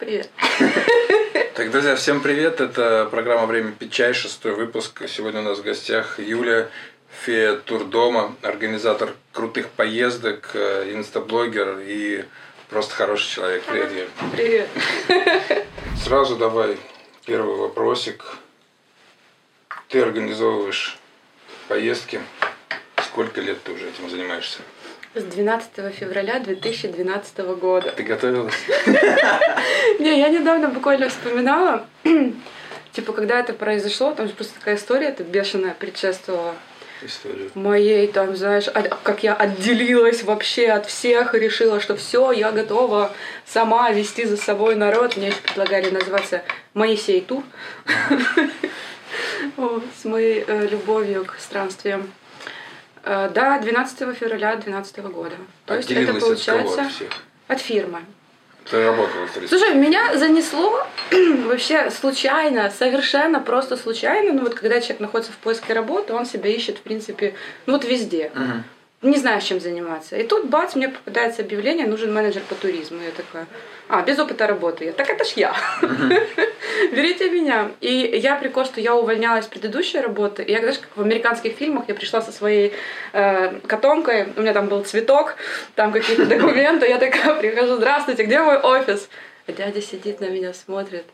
Привет. Так, друзья, всем привет. Это программа «Время пить чай», шестой выпуск. Сегодня у нас в гостях Юля, фея турдома, организатор крутых поездок, э, инстаблогер и просто хороший человек. Привет, Юля. Привет. Сразу давай первый вопросик. Ты организовываешь поездки. Сколько лет ты уже этим занимаешься? С 12 февраля 2012 года. Ты готовилась? Не, я недавно буквально вспоминала, типа, когда это произошло, там же просто такая история, это бешеная предшествовала Историю. моей, там, знаешь, от- как я отделилась вообще от всех и решила, что все, я готова сама вести за собой народ. Мне еще предлагали называться Моисей Тур. С моей э, любовью к странствиям. Э, Да, 12 февраля 2012 года. То есть это от получается От фирмы. Ты работала в 30 Слушай, меня занесло вообще случайно, совершенно просто случайно. Ну вот когда человек находится в поиске работы, он себя ищет, в принципе, ну вот везде. Мгм. Не знаю, чем заниматься. И тут, бац, мне попадается объявление, нужен менеджер по туризму. Я такая, а, без опыта работы. Я, так это ж я. Берите меня. И я прикол, что я увольнялась с предыдущей работы. И я, знаешь, как в американских фильмах, я пришла со своей э, котомкой, у меня там был цветок, там какие-то документы. Я такая прихожу, здравствуйте, где мой офис? А дядя сидит на меня, смотрит.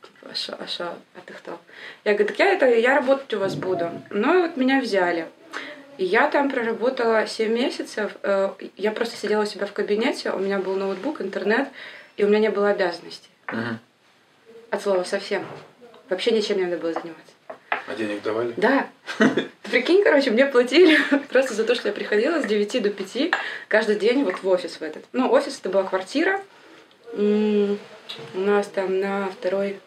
Типа, а шо, а шо, а ты кто? Я говорю, так я, это, я работать у вас буду. Ну и вот меня взяли. И я там проработала 7 месяцев. Э, Я просто сидела у себя в кабинете, у меня был ноутбук, интернет, и у меня не было обязанностей. Мгм. От слова совсем. Вообще ничем не надо было заниматься. А денег давали? Да. Прикинь, короче, мне платили просто за то, что я приходила с 9 до 5 каждый день вот в офис в этот. Ну, офис это была квартира. У нас там на второй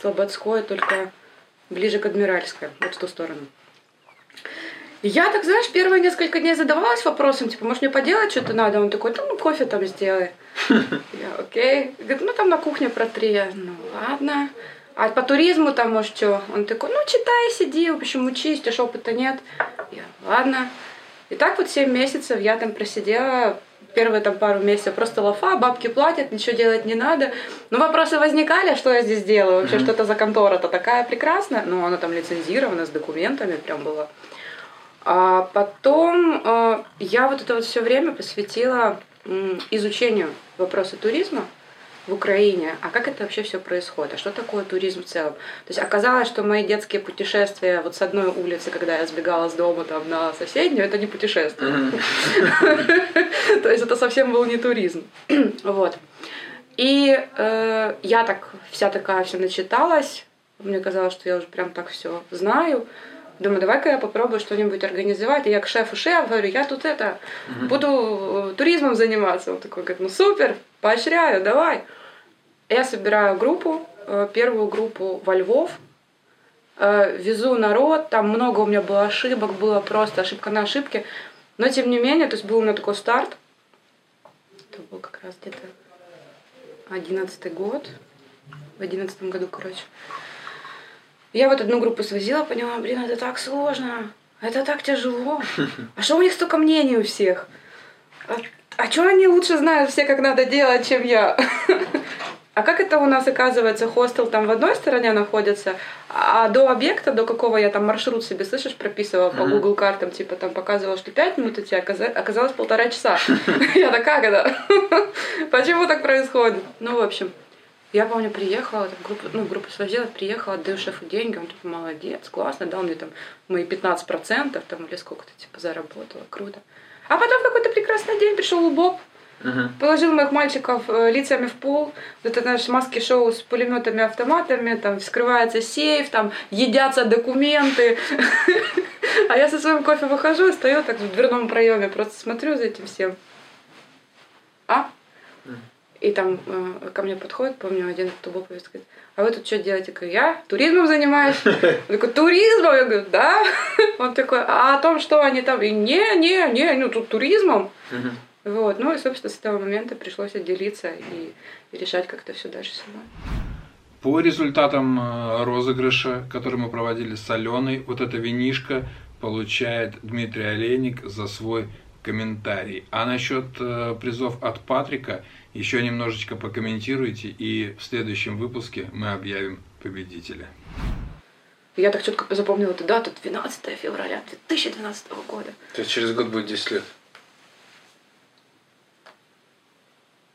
Слободской, только ближе к Адмиральской, вот в ту сторону. Я так, знаешь, первые несколько дней задавалась вопросом, типа, может, мне поделать что-то надо? Он такой, да ну, кофе там сделай. Я, окей. Говорит, ну, там на кухне протри. Я, ну, ладно. А по туризму там, может, что? Он такой, ну, читай, сиди, в общем, учись, тебя опыта нет. Я, ладно. И так вот 7 месяцев я там просидела, первые там пару месяцев просто лафа, бабки платят, ничего делать не надо. Но вопросы возникали, что я здесь делаю, вообще, что это за контора-то такая прекрасная. Ну, она там лицензирована, с документами прям была. А потом э, я вот это вот все время посвятила изучению вопроса туризма в Украине, а как это вообще все происходит, а что такое туризм в целом. То есть оказалось, что мои детские путешествия вот с одной улицы, когда я сбегала с дома там на соседнюю, это не путешествие. То есть это совсем был не туризм. Вот. И э, я так вся такая вся начиталась. Мне казалось, что я уже прям так все знаю. Думаю, давай-ка я попробую что-нибудь организовать. И я к шефу шеф говорю, я тут это, буду э, туризмом заниматься. Он такой говорит, ну супер, поощряю, давай. Я собираю группу, э, первую группу во Львов, э, везу народ, там много у меня было ошибок, было просто ошибка на ошибке. Но тем не менее, то есть был у меня такой старт. Это был как раз где-то одиннадцатый год. В одиннадцатом году, короче. Я вот одну группу свозила, поняла, блин, это так сложно, это так тяжело. А что у них столько мнений у всех? А, а что они лучше знают все, как надо делать, чем я? А как это у нас оказывается, хостел там в одной стороне находится, а до объекта, до какого я там маршрут себе, слышишь, прописывала по. Google картам, типа там показывала, что 5 минут идти, а оказа- оказалось полтора часа. Я такая, это? Почему так происходит? Ну, в общем, я помню, приехала, там, группу, ну, группу свозила, приехала, отдаю шефу деньги, он типа, молодец, классно, дал мне там мои 15%, там, или сколько-то, типа, заработала, круто. А потом в какой-то прекрасный день пришел Лубок, Мгм. положил моих мальчиков э, лицами в пол, вот это наше маски-шоу с пулеметами, автоматами, там вскрывается сейф, там едятся документы. А я со своим кофе выхожу, стою так в дверном проеме, просто смотрю за этим всем. А? И там э, ко мне подходит, помню, один тубоповец говорит, а вы тут что делаете? Я говорю, я туризмом занимаюсь. Он такой, туризмом? Я говорю, да. Он такой, а о том, что они там? И не, не, не, ну тут туризмом. Мгм. Вот, ну и, собственно, с этого момента пришлось отделиться и, и решать как-то все дальше самой. По результатам э, розыгрыша, который мы проводили с Аленой, вот эта винишка получает Дмитрий Олейник за свой комментарий. А насчет э, призов от Патрика еще немножечко покомментируйте, и в следующем выпуске мы объявим победителя. Я так четко запомнила эту дату, 12 февраля 2012 года. То есть через год будет 10 лет?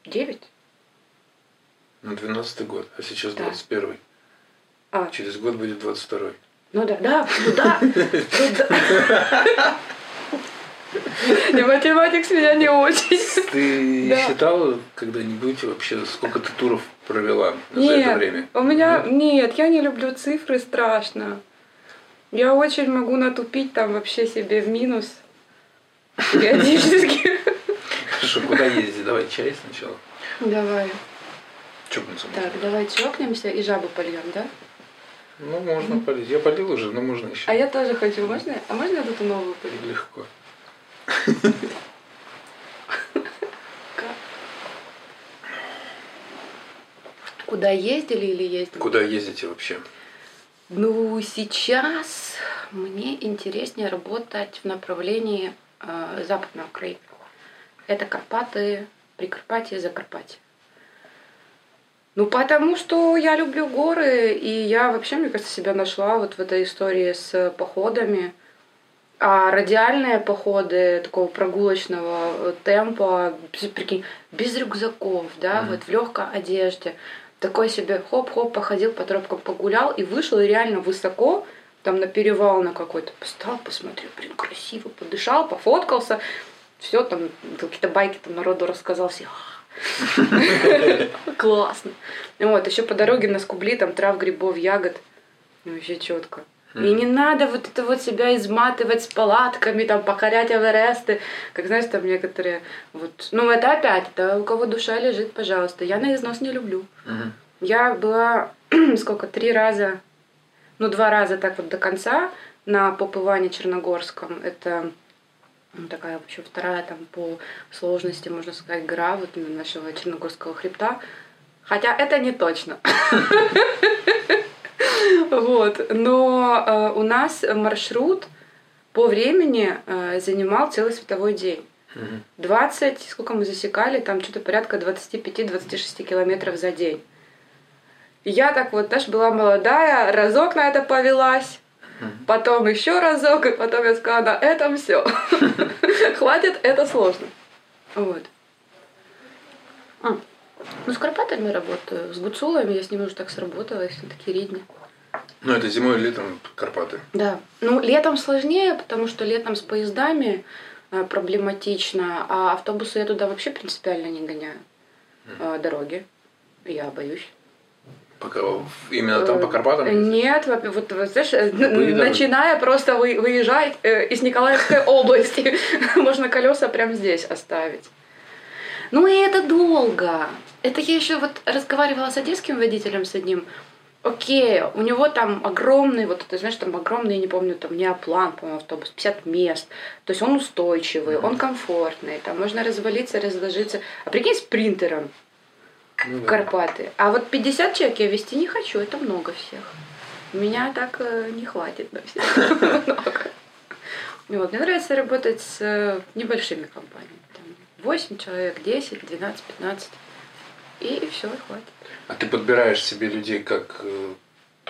9? Ну, 12 год, а сейчас Да. 21 А, Через год будет 22 ну да, да, ну да, ну да. И математик с меня не очень. Ты Да. считала когда-нибудь вообще, сколько ты туров провела за это Нет, время? у меня, Нет? нет, я не люблю цифры, страшно. Я очень могу натупить там вообще себе в минус периодически. Хорошо, куда ездить? Давай чай сначала. Давай. Чокнуться Так, давай чокнемся и жабу польем, да? Ну, можно полить. Я полил уже, но можно еще. А я тоже хочу. Можно? А можно я тут новую полью? Легко. Куда ездили или ездили? Куда ездите вообще? Ну, сейчас мне интереснее работать в направлении э, Западной Украины. Это Карпаты, Прикарпатье, Закарпатье. Ну, потому что я люблю горы, и я вообще, мне кажется, себя нашла вот в этой истории с походами. А радиальные походы такого прогулочного э, темпа, прикинь, без рюкзаков, да, Мгм. вот в легкой одежде. Такой себе хоп-хоп походил по тропкам, погулял и вышел и реально высоко, там на перевал на какой-то, встал, посмотрел, блин, красиво, подышал, пофоткался, все там, какие-то байки там народу рассказал, все, «А, классно. Вот, еще по дороге на скубли, там трав, грибов, ягод, Ну, вообще четко. И не надо вот это вот себя изматывать с палатками, там, покорять Эвересты. Как знаешь, там некоторые вот... Ну, это опять, это у кого душа лежит, пожалуйста. Я на износ не люблю. Мгм. Я была, сколько, три раза, ну, два раза так вот до конца на Попыване Черногорском. Это ну, такая вообще вторая там по сложности, можно сказать, гора вот нашего Черногорского хребта. Хотя это не точно. Вот. Но э, у нас маршрут по времени э, занимал целый световой день. Мгм. 20, сколько мы засекали, там что-то порядка 25-26 километров за день. И я так вот, знаешь, была молодая, разок на это повелась, потом еще разок, и потом я сказала, на этом все. Хватит, это сложно. Вот. А, Ну, с Карпатами работаю, с Гуцулами я с ними уже так сработалась, они такие ридни. Ну, это зимой и летом Карпаты. Да. Ну, летом сложнее, потому что летом с поездами э, проблематично, а автобусы я туда вообще принципиально не гоняю. Э, Дороги. Я боюсь. Пока именно там по Э, Карпатам? Нет, во- вот, вот, знаешь, Ну, начиная просто вы- выезжать э, из Николаевской области, можно колеса прямо здесь оставить. Ну и это долго. Это я еще вот разговаривала с одесским водителем с одним. Окей, у него там огромный, вот ты знаешь, там огромный, я не помню, там неоплан, по-моему, автобус, 50 мест. То есть он устойчивый, он комфортный, там можно развалиться, разложиться. А прикинь, с принтером Ну в да. Карпаты. А вот 50 человек я вести не хочу, это много всех. Меня так э, не хватит на всех. Много. Вот, мне нравится работать с э, небольшими компаниями. Там 8 человек, 10, 12, 15. И все, и хватит. А ты подбираешь себе людей как... э,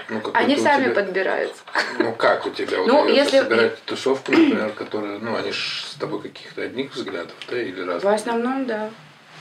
Ну, какой-то Они сами тебя- подбираются. Ну, как у тебя Ну, удается если- собирать тусовку, например, которая... Ну, они ж с тобой каких-то одних взглядов, да, или В разных? основном, да.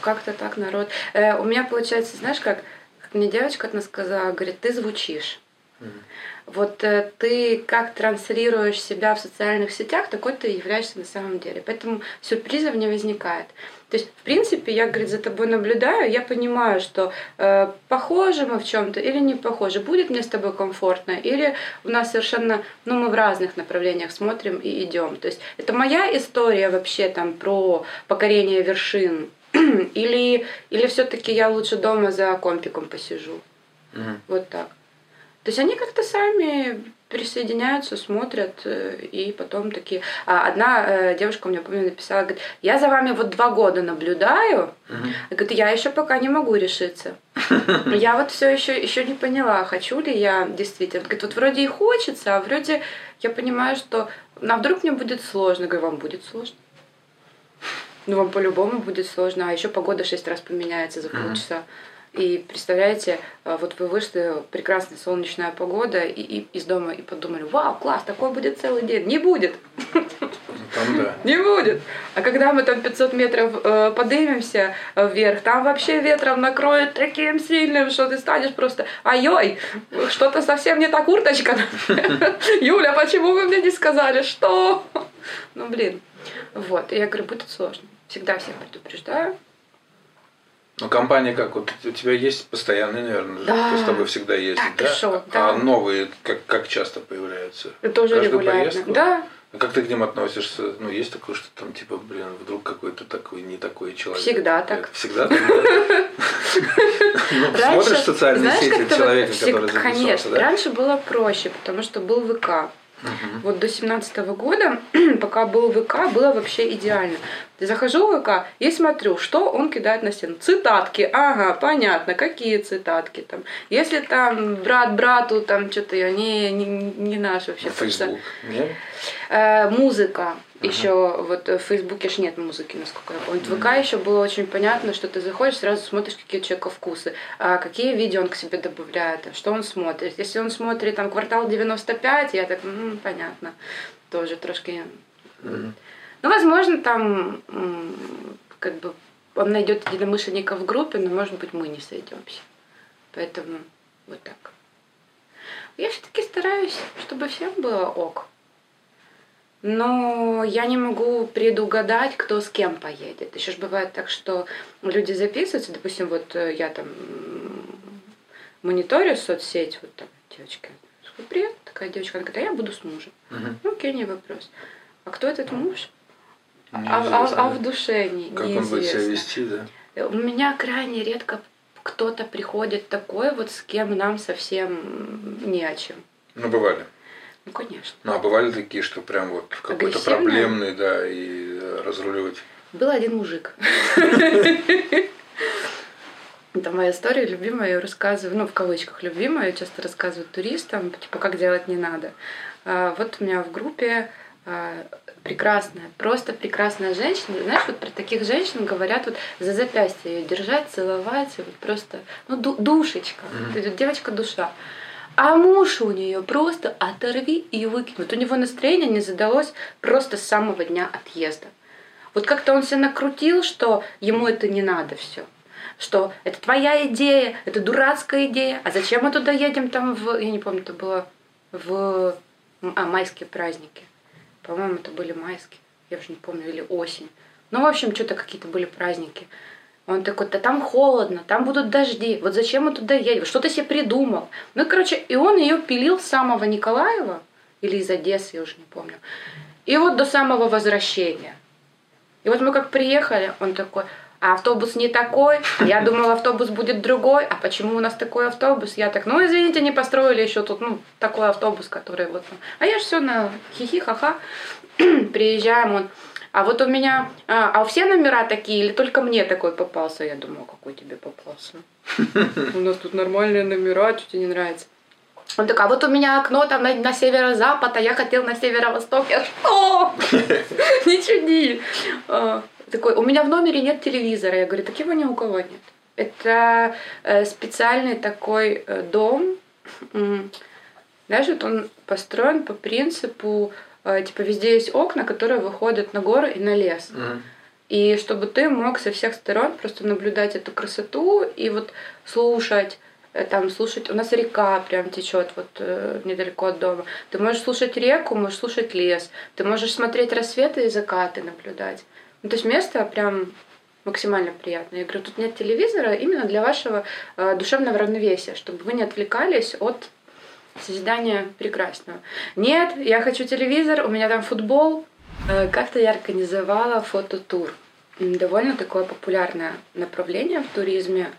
Как-то так народ. Э, у меня получается, знаешь, как, как мне девочка одна сказала, говорит, ты звучишь. Мгм. Вот э, ты как транслируешь себя в социальных сетях, такой ты являешься на самом деле. Поэтому сюрпризов не возникает. То есть, в принципе, я, говорит, за тобой наблюдаю, я понимаю, что э, похожи мы в чем-то или не похожи, будет мне с тобой комфортно, или у нас совершенно, ну, мы в разных направлениях смотрим и идем. То есть, это моя история вообще там про покорение вершин, или, или все-таки я лучше дома за компиком посижу. Мгм. Вот так. То есть они как-то сами присоединяются, смотрят, э, и потом такие... А одна э, девушка мне, помню, написала, говорит, я за вами вот два года наблюдаю, Мгм. говорит, я еще пока не могу решиться. Я вот все еще, еще не поняла, хочу ли я действительно. Говорит, вот вроде и хочется, а вроде я понимаю, что а вдруг мне будет сложно. Говорю, вам будет сложно. ну вам по-любому будет сложно, а еще погода шесть раз поменяется за полчаса. И представляете, а, вот вы вышли, прекрасная солнечная погода, и, и из дома и подумали, вау, класс, такой будет целый день. Не будет. Там да. Не будет. А когда мы там 500 метров э, поднимемся вверх, там вообще ветром накроет таким сильным, что ты станешь просто, ай-ой, что-то совсем не та курточка. Юля, почему вы мне не сказали, что? Ну, блин. Вот, я говорю, будет сложно. Всегда всех предупреждаю. Ну, компания как? Вот у тебя есть постоянные, наверное, Да. кто с тобой всегда ездит, Да, ты шо, А да. новые как, как часто появляются? Тоже Каждую регулярно. поездку? Да, А как ты к ним относишься? Ну, есть такое, что там, типа, блин, вдруг какой-то такой, не такой человек. Всегда так. Это Всегда так, да? Ну, смотришь социальные сети человека, который записался, Конечно, да? раньше было проще, потому что был ВК. Вот до семнадцатого года, пока был ВК, было вообще идеально. Захожу в ВК и смотрю, что он кидает на стену. Цитатки, ага, понятно, какие цитатки там. Если там брат брату, там что-то, они не, не наш вообще. Фейсбук. Нет? Э, музыка. Еще вот в Фейсбуке ж нет музыки, насколько я помню. В ВК еще было очень понятно, что ты заходишь, сразу смотришь, какие у человека вкусы, а какие видео он к себе добавляет, что он смотрит. Если он смотрит там квартал 95, я так, «М, понятно, тоже трошки. Мгм. Ну, возможно, там как бы он найдет единомышленников в группе, но, может быть, мы не сойдемся. Поэтому вот так. Я все-таки стараюсь, чтобы всем было ок. Но я не могу предугадать, кто с кем поедет. Еще ж бывает так, что люди записываются, допустим, вот э, я там мониторю соцсеть, вот там девочка, привет, такая девочка, она говорит, а я буду с мужем. Мгм. Ну, окей, не вопрос. А кто этот муж? А, а- Неизвестно, а в душе не, Как он будет себя неизвестно. вести, да? У меня крайне редко кто-то приходит такой, вот с кем нам совсем не о чем. Ну, бывали. Ну, конечно. Ну, а бывали такие, что прям вот какой-то проблемный, да, и э, разруливать. Был один мужик. Это моя история любимая, я рассказываю, ну, в кавычках любимая, я часто рассказываю туристам, типа, как делать не надо. А, Вот у меня в группе а, прекрасная, просто прекрасная женщина. Знаешь, вот про таких женщин говорят вот за запястье ее держать, целовать, и вот просто, ну, ду- душечка, Мгм. То есть девочка душа. А муж у нее просто оторви и выкинь. Вот у него настроение не задалось просто с самого дня отъезда. Вот как-то он себя накрутил, что ему это не надо все. Что это твоя идея, это дурацкая идея. А зачем мы туда едем там в... Я не помню, это было в... А, майские праздники. По-моему, это были майские. Я уже не помню, или осень. Ну, в общем, что-то какие-то были праздники. Он такой, да там холодно, там будут дожди. Вот зачем мы туда едем? Что ты себе придумал? Ну, короче, и он ее пилил с самого Николаева, или из Одессы, я уже не помню. И вот до самого возвращения. И вот мы как приехали, он такой, а автобус не такой, я думала, автобус будет другой, а почему у нас такой автобус? Я так, ну извините, не построили еще тут, ну, такой автобус, который вот там. А я же все на хихи, ха-ха. Приезжаем, он, а вот у меня, а, а все номера такие или только мне такой попался? Я думала, какой тебе попался? У нас тут нормальные номера, что тебе не нравится? Он такой, а вот у меня окно там на, на северо-запад, а я хотел на северо-восток. Я что? Не чуди. Такой, у меня в номере нет телевизора. Я говорю, так его ни у кого нет. Это э, специальный такой э, дом. Знаешь, вот он построен по принципу, э, типа, везде есть окна, которые выходят на горы и на лес. Мгм. И чтобы ты мог со всех сторон просто наблюдать эту красоту и вот слушать, там слушать, у нас река прям течет вот э, недалеко от дома. Ты можешь слушать реку, можешь слушать лес, ты можешь смотреть рассветы и закаты наблюдать. Ну, то есть место прям максимально приятное. Я говорю, тут нет телевизора именно для вашего э, душевного равновесия, чтобы вы не отвлекались от созидания прекрасного. Нет, я хочу телевизор, у меня там футбол. Э, Как-то я организовала фототур. Довольно такое популярное направление в туризме,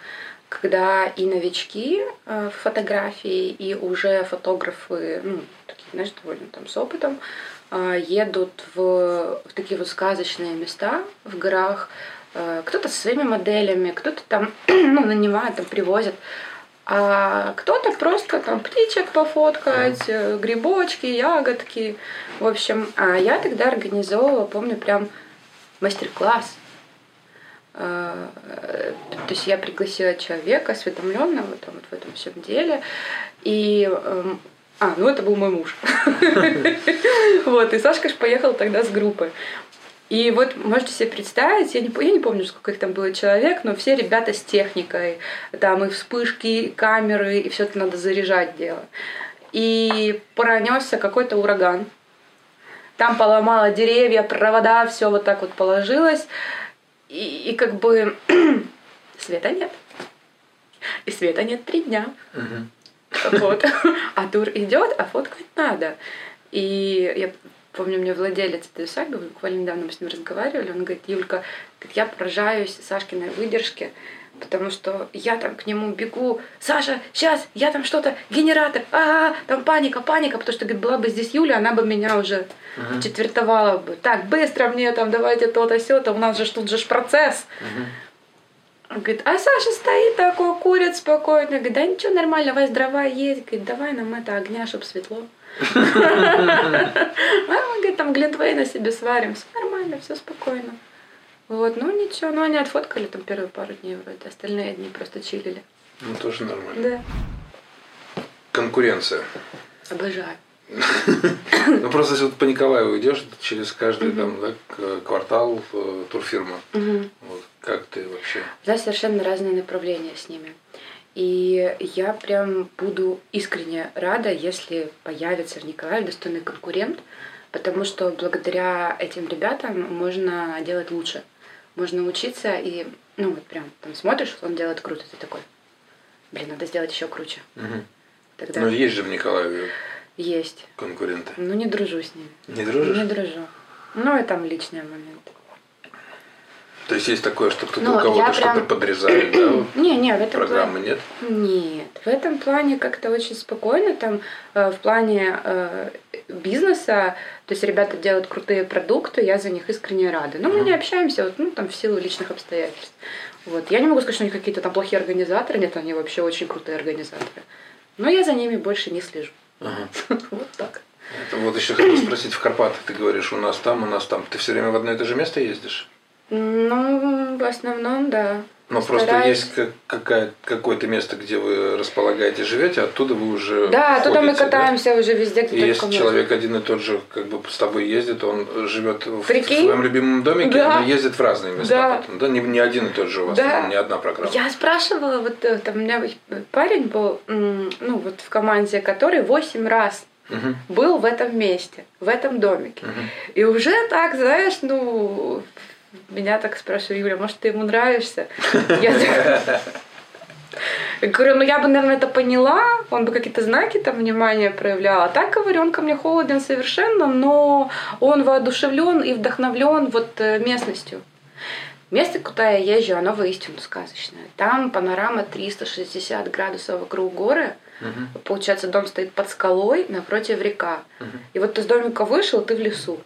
когда и новички э, в фотографии, и уже фотографы, ну, такие, знаешь, довольно там с опытом, едут в, в такие вот сказочные места в горах. Э, Кто-то со своими моделями, кто-то там ну, нанимает, там привозят. А кто-то просто там птичек пофоткать, э, грибочки, ягодки. В общем, а я тогда организовывала, помню, прям мастер-класс э, то есть я пригласила человека осведомленного там, вот в этом всем деле. И эм, а, ну это был мой муж. Вот, и Сашка ж поехал тогда с группой. И вот можете себе представить, я не, я не помню, сколько их там было человек, но все ребята с техникой, там и вспышки, и камеры, и все это надо заряжать дело. И пронесся какой-то ураган. Там поломало деревья, провода, все вот так вот положилось. И, и как бы света нет. И света нет три дня. Вот. А тур идет, а фоткать надо. И я помню, мне владелец этой усадьбы, буквально недавно мы с ним разговаривали, он говорит, Юлька, я поражаюсь Сашкиной выдержке, потому что я там к нему бегу, Саша, сейчас, я там что-то, генератор, а, -а там паника, паника, потому что говорит, была бы здесь Юля, она бы меня уже uh-huh. четвертовала бы. Так, быстро мне там, давайте то-то, все-то, у нас же тут же процесс. Uh-huh. Говорит, а Саша стоит такой, курит спокойно. Говорит, да ничего, нормально, у вас дрова есть. Говорит, давай нам это огня, чтобы светло. Мама говорит, там глинтвейна себе сварим. Все нормально, все спокойно. Вот, ну ничего, ну они отфоткали там первые пару дней вроде, остальные дни просто чилили. Ну тоже нормально. Да. Конкуренция. Обожаю. Ну просто если вот по Николаеву идешь, через каждый там квартал э, турфирма. Вот, как ты вообще? Да, совершенно разные направления с ними. И я прям буду искренне рада, если появится в Николаеве достойный конкурент, потому что благодаря этим ребятам можно делать лучше. Можно учиться и, ну вот прям там смотришь, он делает круто, ты такой, блин, надо сделать еще круче. Угу. Тогда... Но есть же в Николаеве есть. Конкуренты. Ну, не дружу с ними. Не дружишь? Не дружу. Ну, и там личные моменты. То есть есть такое, что кто-то ну, у кого-то что-то прям... подрезает, да? Не, не, в этом Программы плане... нет? Нет. В этом плане как-то очень спокойно. Там э, в плане э, бизнеса, то есть ребята делают крутые продукты, я за них искренне рада. Но мы не общаемся, вот, ну, там, в силу личных обстоятельств. Вот. Я не могу сказать, что они какие-то там плохие организаторы, нет, они вообще очень крутые организаторы. Но я за ними больше не слежу. Ага. Вот так. Это вот еще хотел спросить, в Карпатах ты говоришь, у нас там, у нас там. Ты все время в одно и то же место ездишь? Ну, в основном, да. Но Стараюсь. просто есть какая, какое-то место, где вы располагаете, живете, оттуда вы уже. Да, оттуда мы катаемся да? уже везде, где и Если человек один и тот же, как бы с тобой ездит, он живет в, в своем любимом домике, да. но ездит в разные места да. потом. Да, не, не один и тот же у вас, да. не одна программа. Я спрашивала, вот э, там у меня парень был, ну вот в команде, который 8 раз угу. был в этом месте, в этом домике. Угу. И уже так, знаешь, ну меня так спрашивают, Юля, может, ты ему нравишься? Я говорю, ну я бы, наверное, это поняла, он бы какие-то знаки там внимания проявлял. А так, говорю, он ко мне холоден совершенно, но он воодушевлен и вдохновлен вот э, местностью. Место, куда я езжу, оно воистину сказочное. Там панорама 360 градусов вокруг горы. Угу. Получается, дом стоит под скалой, напротив река. Угу. И вот ты с домика вышел, ты в лесу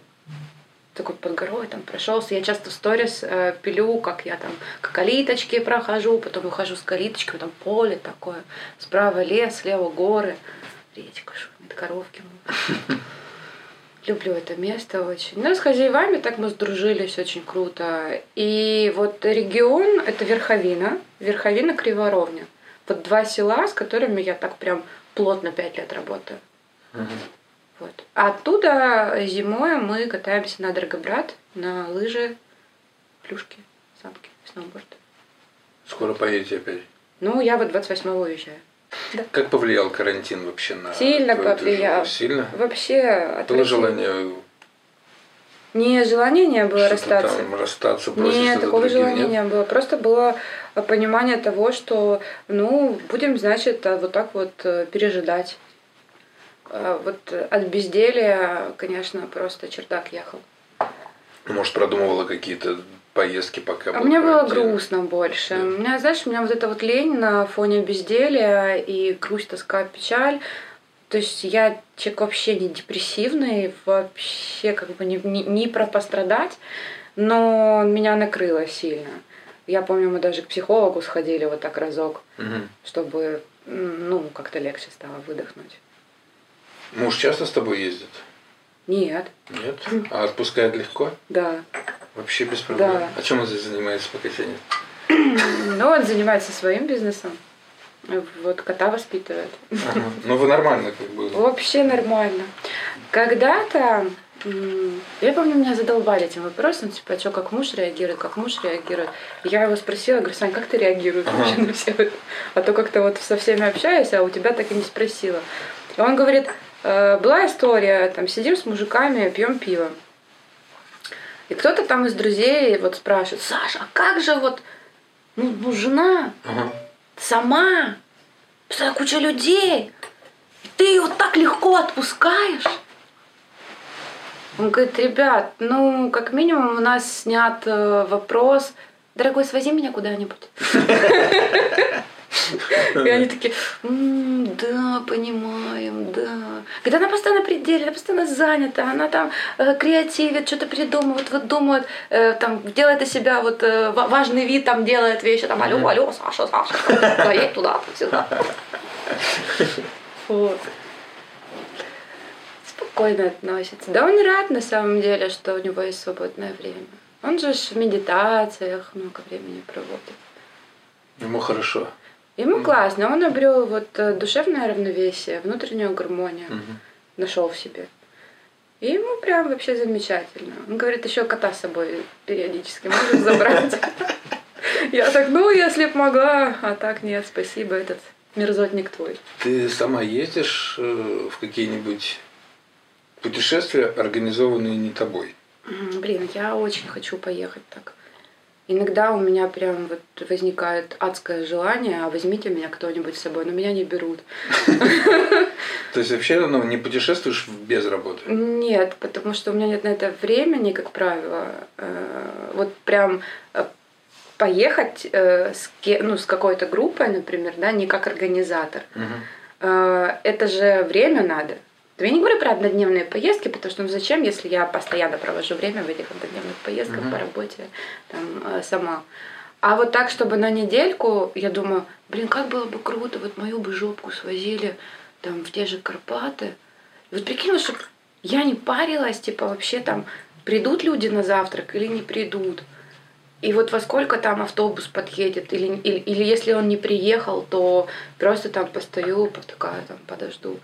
такой под горой там прошелся. Я часто в сторис э, пилю, как я там к калиточке прохожу, потом ухожу с калиточки, там поле такое, справа лес, слева горы, речка шумит, коровки. Люблю это место очень. Ну, с хозяевами так мы сдружились очень круто. И вот регион — это Верховина, Верховина Криворовня. Вот два села, с которыми я так прям плотно пять лет работаю. Вот. Оттуда зимой мы катаемся на Драгобрат, на лыжи, плюшки, санки, сноуборд. Скоро поедете опять? Ну, я вот 28-го уезжаю. Да. Как повлиял карантин вообще на Сильно повлиял. Сильно? Вообще Было желание не, желания не было расстаться. Там расстаться Нет, такого желания нет? не было. Просто было понимание того, что, ну, будем, значит, вот так вот э, пережидать. А вот от безделия, конечно, просто чердак ехал. Может, продумывала какие-то поездки пока? А мне было грустно больше. Да. У меня, знаешь, у меня вот эта вот лень на фоне безделия и грусть, тоска, печаль. То есть я человек вообще не депрессивный, вообще как бы не, не, не про пострадать, но меня накрыло сильно. Я помню, мы даже к психологу сходили вот так разок, угу. чтобы ну как-то легче стало выдохнуть. Муж часто с тобой ездит? Нет. Нет? А отпускает легко? Да. вообще без проблем. Да. А чем он здесь занимается, пока тебя нет? Ну, он занимается своим бизнесом. Вот кота воспитывает. Ага. Ну, вы нормально как бы. Вообще нормально. Когда-то, я помню, меня задолбали этим вопросом, типа, что, как муж реагирует, как муж реагирует. Я его спросила, говорю, Сань, как ты реагируешь Ага. вообще на все это? А то как-то вот со всеми общаюсь, а у тебя так и не спросила. И он говорит, «Э, была история, там, сидим с мужиками, пьем пиво. И кто-то там из друзей вот спрашивает, Саша, а как же вот, ну, ну, жена Ага. сама, постоянно куча людей, ты ее вот так легко отпускаешь. Он говорит, ребят, ну, как минимум у нас снят э, вопрос, дорогой, свози меня куда-нибудь. И они такие, «М, да, понимаем, да. Говорит, она постоянно на пределе, она постоянно занята, она там э, креативит, что-то придумывает, вот думает, э, там, делает из себя вот э, ва- важный вид, там, делает вещи, там, алло, алло, Саша, Саша, поедь туда, сюда. Вот. Спокойно относится. Да он рад на самом деле, что у него есть свободное время. Он же в медитациях много времени проводит. Ему хорошо. Ему классно, он обрел вот э, душевное равновесие, внутреннюю гармонию, Мгм. нашел в себе. И ему прям вообще замечательно. Он говорит, еще кота с собой периодически можешь забрать. Я так, ну, если б могла, а так нет, спасибо, этот мерзотник твой. Ты сама ездишь э, в какие-нибудь путешествия, организованные не тобой? Блин, я очень хочу поехать так. Иногда у меня прям вот возникает адское желание, а возьмите меня кто-нибудь с собой, но меня не берут. То есть вообще ну, не путешествуешь без работы? Нет, потому что у меня нет на это времени, как правило. Э, Вот прям э, поехать э, с, ну, с какой-то группой, например, да, не как организатор. Э, Это же время надо. Я не говорю про однодневные поездки, потому что ну зачем, если я постоянно провожу время в этих однодневных поездках Мгм. по работе там, э, сама. А вот так, чтобы на недельку, я думаю, блин, как было бы круто, вот мою бы жопку свозили там в те же Карпаты. И вот прикинь, чтобы я не парилась, типа вообще там придут люди на завтрак или не придут. И вот во сколько там автобус подъедет, или, или, или если он не приехал, то просто там постою, по- такая там подожду.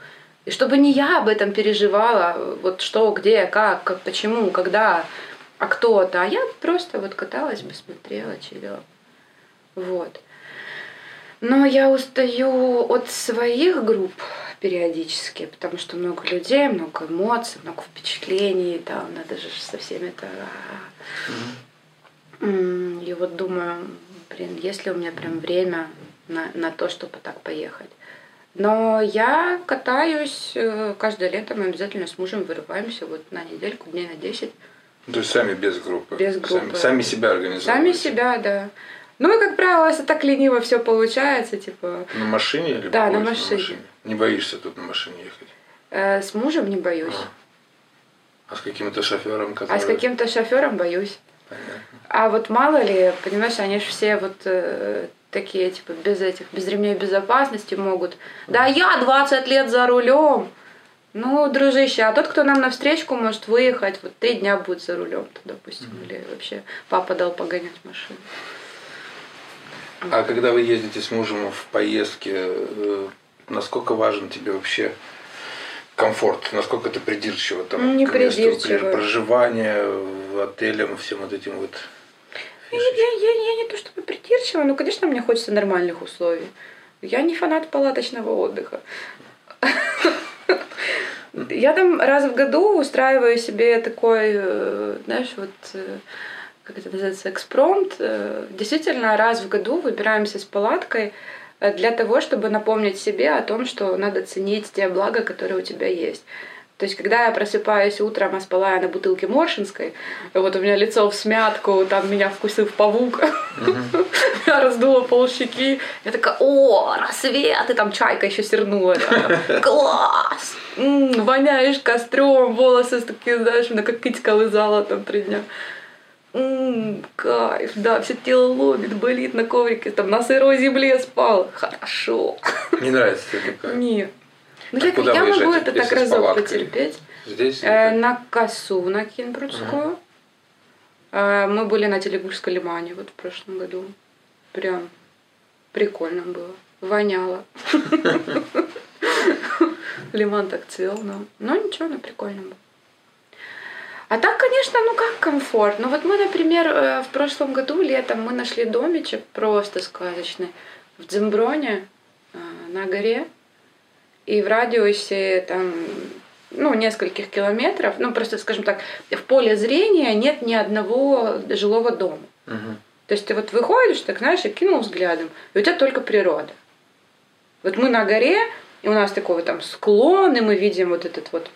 И чтобы не я об этом переживала, вот что, где, как, как почему, когда, а кто-то, а я просто вот каталась бы, смотрела, чилила. Вот. Но я устаю от своих групп периодически, потому что много людей, много эмоций, много впечатлений, там надо же со всеми это... М, И вот думаю, блин, есть ли у меня прям время на, на то, чтобы так поехать. Но я катаюсь э, каждое лето, мы обязательно с мужем вырываемся вот на недельку, дней на 10. То есть сами без группы? Без Сами- группы. Сами, себя организовываете? Сами себя, да. Ну и, как правило, если так лениво все получается, типа, На машине или Да, на поезде машине. Не боишься тут на машине ехать? э, с мужем не боюсь, А с каким-то шофером, который... а с каким-то шофером боюсь. Понятно. А вот мало ли, понимаешь, они же все вот э, такие, типа, без этих, без ремней безопасности могут. Да я 20 лет за рулем. Ну, дружище, а тот, кто нам на встречку может выехать, вот три дня будет за рулем, допустим, или вообще папа дал погонять машину. А когда вы ездите с мужем в поездке, э, насколько важен тебе вообще комфорт? Насколько ты придирчива там Не к месту проживания, в отелям, всем вот этим вот Фишечкам? я, я, я не то чтобы придирчива, но, конечно, мне хочется нормальных условий. Я не фанат палаточного отдыха. Я там раз в году устраиваю себе такой, э, знаешь, вот э, как это называется, экспромт. Э, Действительно, раз в году выбираемся с палаткой для того, чтобы напомнить себе о том, что надо ценить те блага, которые у тебя есть. То есть, когда я просыпаюсь утром, а спала я на бутылке Моршинской, вот у меня лицо в смятку, там меня вкусил павук, я раздула полщеки, я такая, о, рассвет, и там чайка еще сернула. рядом. Класс! М, Воняешь костром, волосы такие, знаешь, на как китька лызала там три дня. М, кайф, да, все тело ломит, болит на коврике, там на сырой земле спал. Хорошо. Не нравится тебе такое? Нет. Ну, А я, куда я могу это так разок потерпеть. Здесь? Э, на косу на Кинбрудскую. А, Мы были на Телегульской лимане вот в прошлом году. Прям прикольно было. Воняло. Лиман так цвел, но, но ничего, но прикольно было. А так, конечно, ну как комфорт. Ну вот мы, например, э, в прошлом году летом мы нашли домичек просто сказочный в Дземброне э, на горе. И в радиусе там, ну, нескольких километров, ну, просто, скажем так, в поле зрения нет ни одного жилого дома. Мгм. То есть ты вот выходишь, так знаешь, и кинул взглядом, и у тебя только природа. Вот мы на горе, и у нас такой вот там склон, и мы видим вот этот вот,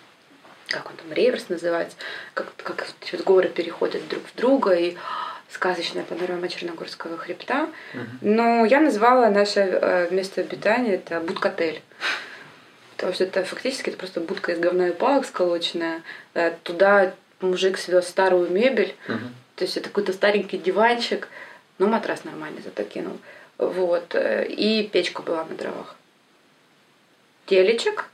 как он там, реверс называется, как, как вот горы переходят друг в друга, и сказочная панорама Черногорского хребта. Но я назвала наше э, место обитания это будкотель. Потому что это фактически это просто будка из говна и палок сколоченная. Э, Туда мужик свез старую мебель, Мгм. то есть это какой-то старенький диванчик, но матрас нормальный зато кинул. Вот. э, И печка была на дровах. Телечек,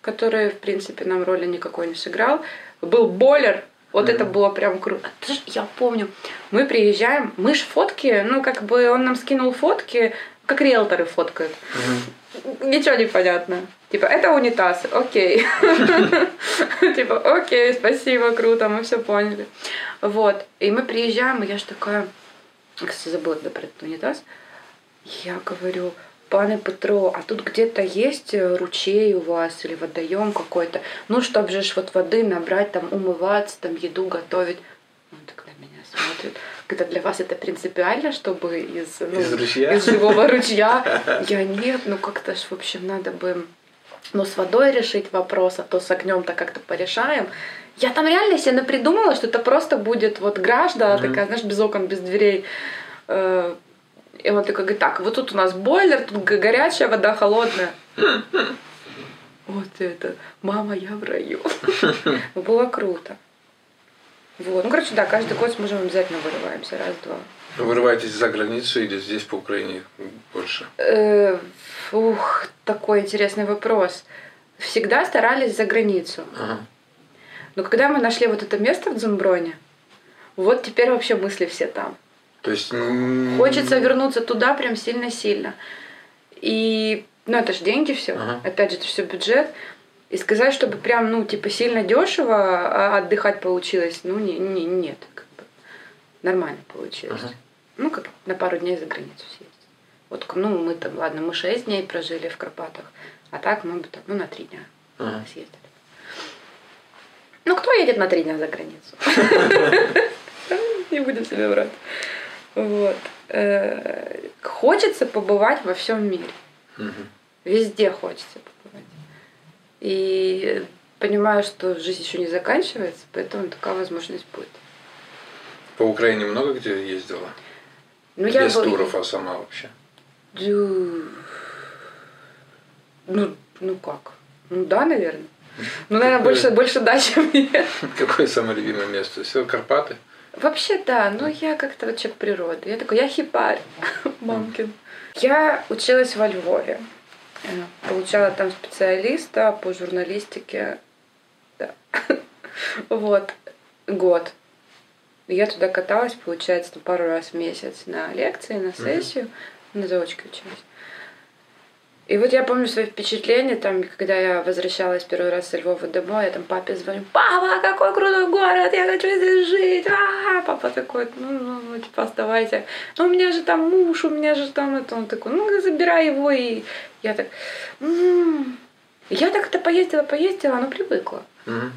который, в принципе, нам роли никакой не сыграл. Был бойлер. Вот это было прям круто. Ж- Я помню, мы приезжаем, мы ж фотки, ну, как бы он нам скинул фотки, как риэлторы фоткают. Ничего не понятно. Типа, это унитаз, окей. Типа, окей, спасибо, круто, мы все поняли. Вот. И мы приезжаем, и я же такая, кстати, забыла про этот унитаз. Я говорю, пане Петро, а тут где-то есть э, ручей у вас или водоем какой-то? Ну, чтобы же вот воды набрать, там умываться, там еду готовить. Он так на меня смотрит. Говорит, а для вас это принципиально, чтобы из, ну, Из ручья? из живого ручья? Я нет, ну как-то ж, в общем, надо бы ну, с водой решить вопрос, а то с огнем-то как-то порешаем. Я там реально себе напридумала, что это просто будет вот гражда, Мгм. такая, знаешь, без окон, без дверей. Э, И он такой говорит, так, вот тут у нас бойлер, тут горячая вода, холодная. Вот это, мама, я в раю. Было круто. Вот. Ну, короче, да, каждый год с мужем обязательно вырываемся. Раз-два. Вы Вырываетесь за границу или здесь по Украине больше? Э, Ух, такой интересный вопрос. Всегда старались за границу. Ага. Но когда мы нашли вот это место в Дзумброне, вот теперь вообще мысли все там. То есть... Хочется вернуться туда прям сильно-сильно. И, ну, это же деньги все. Ага. Опять же, это все бюджет. И сказать, чтобы прям, ну, типа, сильно дешево отдыхать получилось, ну, не, не- нет. Как бы. Нормально получилось. Ага. Ну, как на пару дней за границу съездить. Вот, ну, мы там, ладно, мы шесть дней прожили в Карпатах, а так мы бы там, ну, на три дня Ага. съездили. Ну, кто едет на три дня за границу? Не будем себе врать. Вот. Э, Хочется побывать во всем мире. Везде хочется побывать. И понимаю, что жизнь еще не заканчивается, поэтому такая возможность будет. По Украине много где ездила? Ну, я Без бы- туров, а сама вообще? Ну, ну как? Ну да, наверное. Ну, наверное, Какое? больше, больше да, чем нет. Какое самое любимое место? Все Карпаты? Вообще, да, но я как-то вот человек природы. Я такой, я хипарь, мамкин. Я училась во Львове. Получала там специалиста по журналистике. Да. Вот. Год. Я туда каталась, получается, пару раз в месяц на лекции, на сессию. На заочке училась. И вот я помню свои впечатления, там, когда я возвращалась первый раз со Львова домой, я там папе звоню, папа, какой крутой город, я хочу здесь жить, а папа такой, ну, ну, ну, типа, оставайся, ну, у меня же там муж, у меня же там это, он такой, ну, забирай его, и я так, «М». я так-то поездила, поездила, но привыкла. Мгм.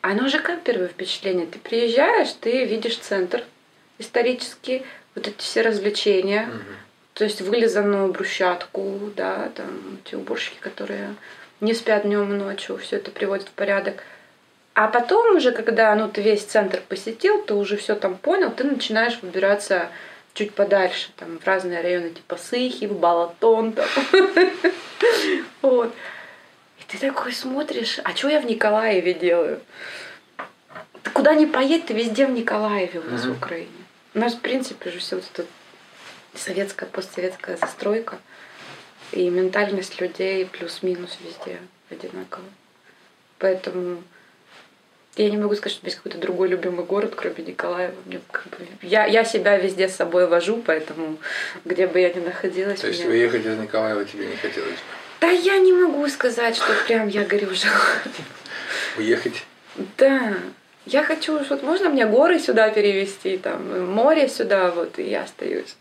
Оно же как первое впечатление, ты приезжаешь, ты видишь центр исторический, вот эти все развлечения, то есть вылизанную брусчатку, да, там эти уборщики, которые не спят днем и ночью, все это приводит в порядок. А потом уже, когда ну, ты весь центр посетил, ты уже все там понял, ты начинаешь выбираться чуть подальше, там, в разные районы, типа Сыхи, в Балатон, там. Вот. И ты такой смотришь, а что я в Николаеве делаю? Ты куда ни поедь, ты везде в Николаеве у нас в. Украине. У нас, в принципе, же все вот это советская, постсоветская застройка. И ментальность людей плюс-минус везде одинаковая. Поэтому Я не могу сказать, что есть какой-то другой любимый город, кроме Николаева. Мне как бы, я, я себя везде с собой вожу, поэтому где бы я ни находилась... То есть меня... уехать из Николаева тебе не хотелось бы? Да я не могу сказать, что прям я горю желанием. Уехать? Да. Я хочу, вот можно мне горы сюда перевести, там, море сюда, вот, и я остаюсь.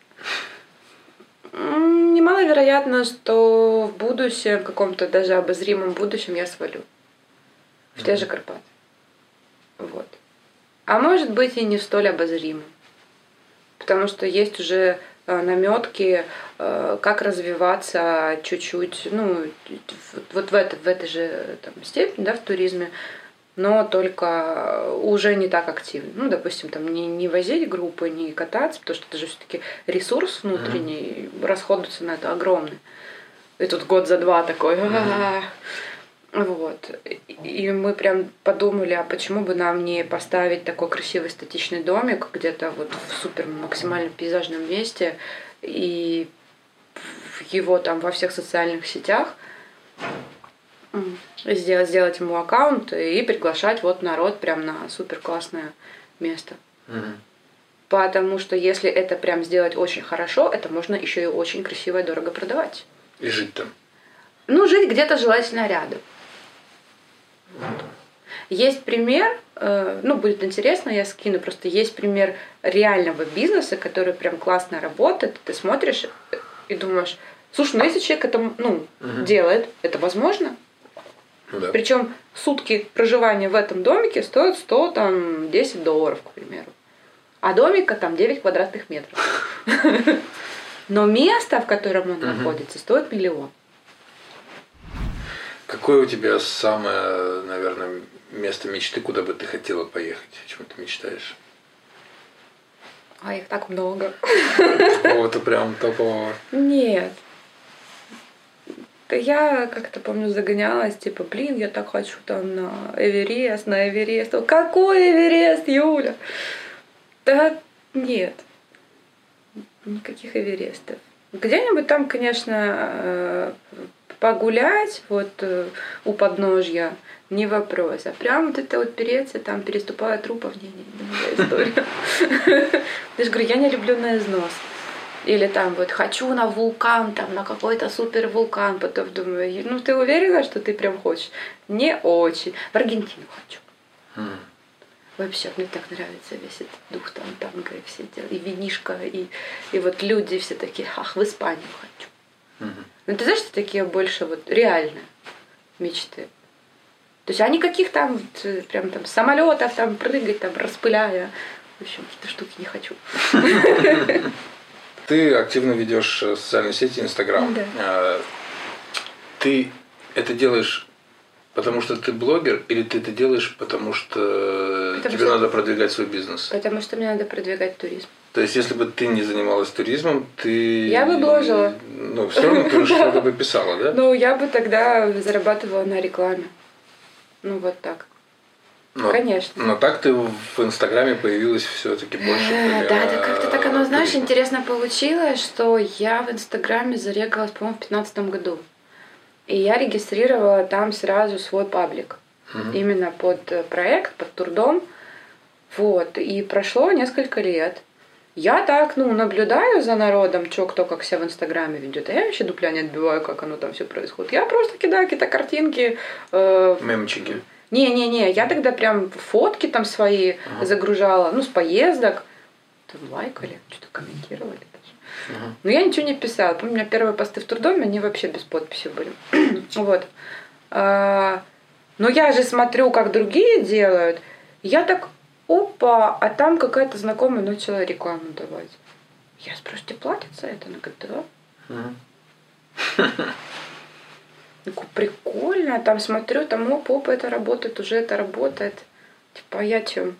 Немаловероятно, что в будущем, в каком-то даже обозримом будущем я свалю. В те же Карпаты. Вот. А может быть и не столь обозримо. Потому что есть уже э, наметки, э, как развиваться чуть-чуть, ну, вот в, это, в этой же там, степени, да, в туризме, но только уже не так активно. Ну, допустим, там не, не возить группы, не кататься, потому что это же все-таки ресурс внутренний, mm-hmm. расходуется на это огромный. И тут год за два такой. Mm-hmm. Вот. И мы прям подумали, а почему бы нам не поставить такой красивый статичный домик где-то вот в супер максимально пейзажном месте и его там во всех социальных сетях сделать, сделать ему аккаунт и приглашать вот народ прям на супер классное место. Угу. Потому что если это прям сделать очень хорошо, это можно еще и очень красиво и дорого продавать. И жить там. Ну, жить где-то желательно рядом. Есть пример, э, ну, будет интересно, я скину, просто есть пример реального бизнеса, который прям классно работает, ты смотришь и думаешь, слушай, ну если человек это ну, угу. делает, это возможно? Да. Причем сутки проживания в этом домике стоят 100, там, 10 долларов, к примеру. А домика там 9 квадратных метров. Но место, в котором он находится, стоит миллион. Какое у тебя самое, наверное, место мечты, куда бы ты хотела поехать? О чем ты мечтаешь? А их так много. Какого-то прям топового. Нет. Да я как-то помню загонялась, типа, блин, я так хочу там на Эверест, на Эверест. Какой Эверест, Юля? Да нет, никаких Эверестов. Где-нибудь там, конечно, э, погулять вот э, у подножья не вопрос. А прям вот это вот переться, там, переступая трупов, не, не, не, история. Я же говорю, я не люблю на износ. Или там вот хочу на вулкан, там на какой-то супер вулкан, потом думаю, ну ты уверена, что ты прям хочешь? Не очень. В Аргентину хочу. Mm. Вообще, мне так нравится весь этот дух там танго и все дела, и винишка, и, и вот люди все такие, ах, в Испанию хочу. Mm-hmm. Ну ты знаешь, что такие больше вот реальные мечты. То есть они каких там прям там самолетов там прыгать, там распыляя. В общем, какие-то штуки не хочу. Ты активно ведешь э, социальные сети Инстаграм. Да. А, ты это делаешь потому что ты блогер или ты это делаешь потому что потому тебе что... надо продвигать свой бизнес? Потому что мне надо продвигать туризм. То есть, если бы ты не занималась туризмом, ты... Я бы бложила. Ну, все равно ты что-то бы писала, да? Ну, я бы тогда зарабатывала на рекламе. Ну, вот так. Но, Конечно. Но так ты в Инстаграме появилась все-таки больше. Э, да, да, как-то так оно, знаешь, интересно получилось, что я в Инстаграме зарегалась, по-моему, в 2015 году. И я регистрировала там сразу свой паблик. Угу. Именно под э, проект, под турдом. Вот. И прошло несколько лет. Я так, ну, наблюдаю за народом, что кто как себя в Инстаграме ведет. А я вообще дупля не отбиваю, как оно там все происходит. Я просто кидаю какие-то картинки. Э, Мемчики. Не-не-не, я тогда прям фотки там свои ага. загружала, ну, с поездок. Там лайкали, что-то комментировали даже. Ага. Но я ничего не писала. Помню, у меня первые посты в Трудоме, они вообще без подписи были. вот. А, но я же смотрю, как другие делают. Я так, опа, а там какая-то знакомая начала рекламу давать. Я спрашиваю, тебе платят за это? Она говорит, да. Такой, прикольно, там смотрю, там оп, оп, это работает, уже это работает. Типа, а я чем?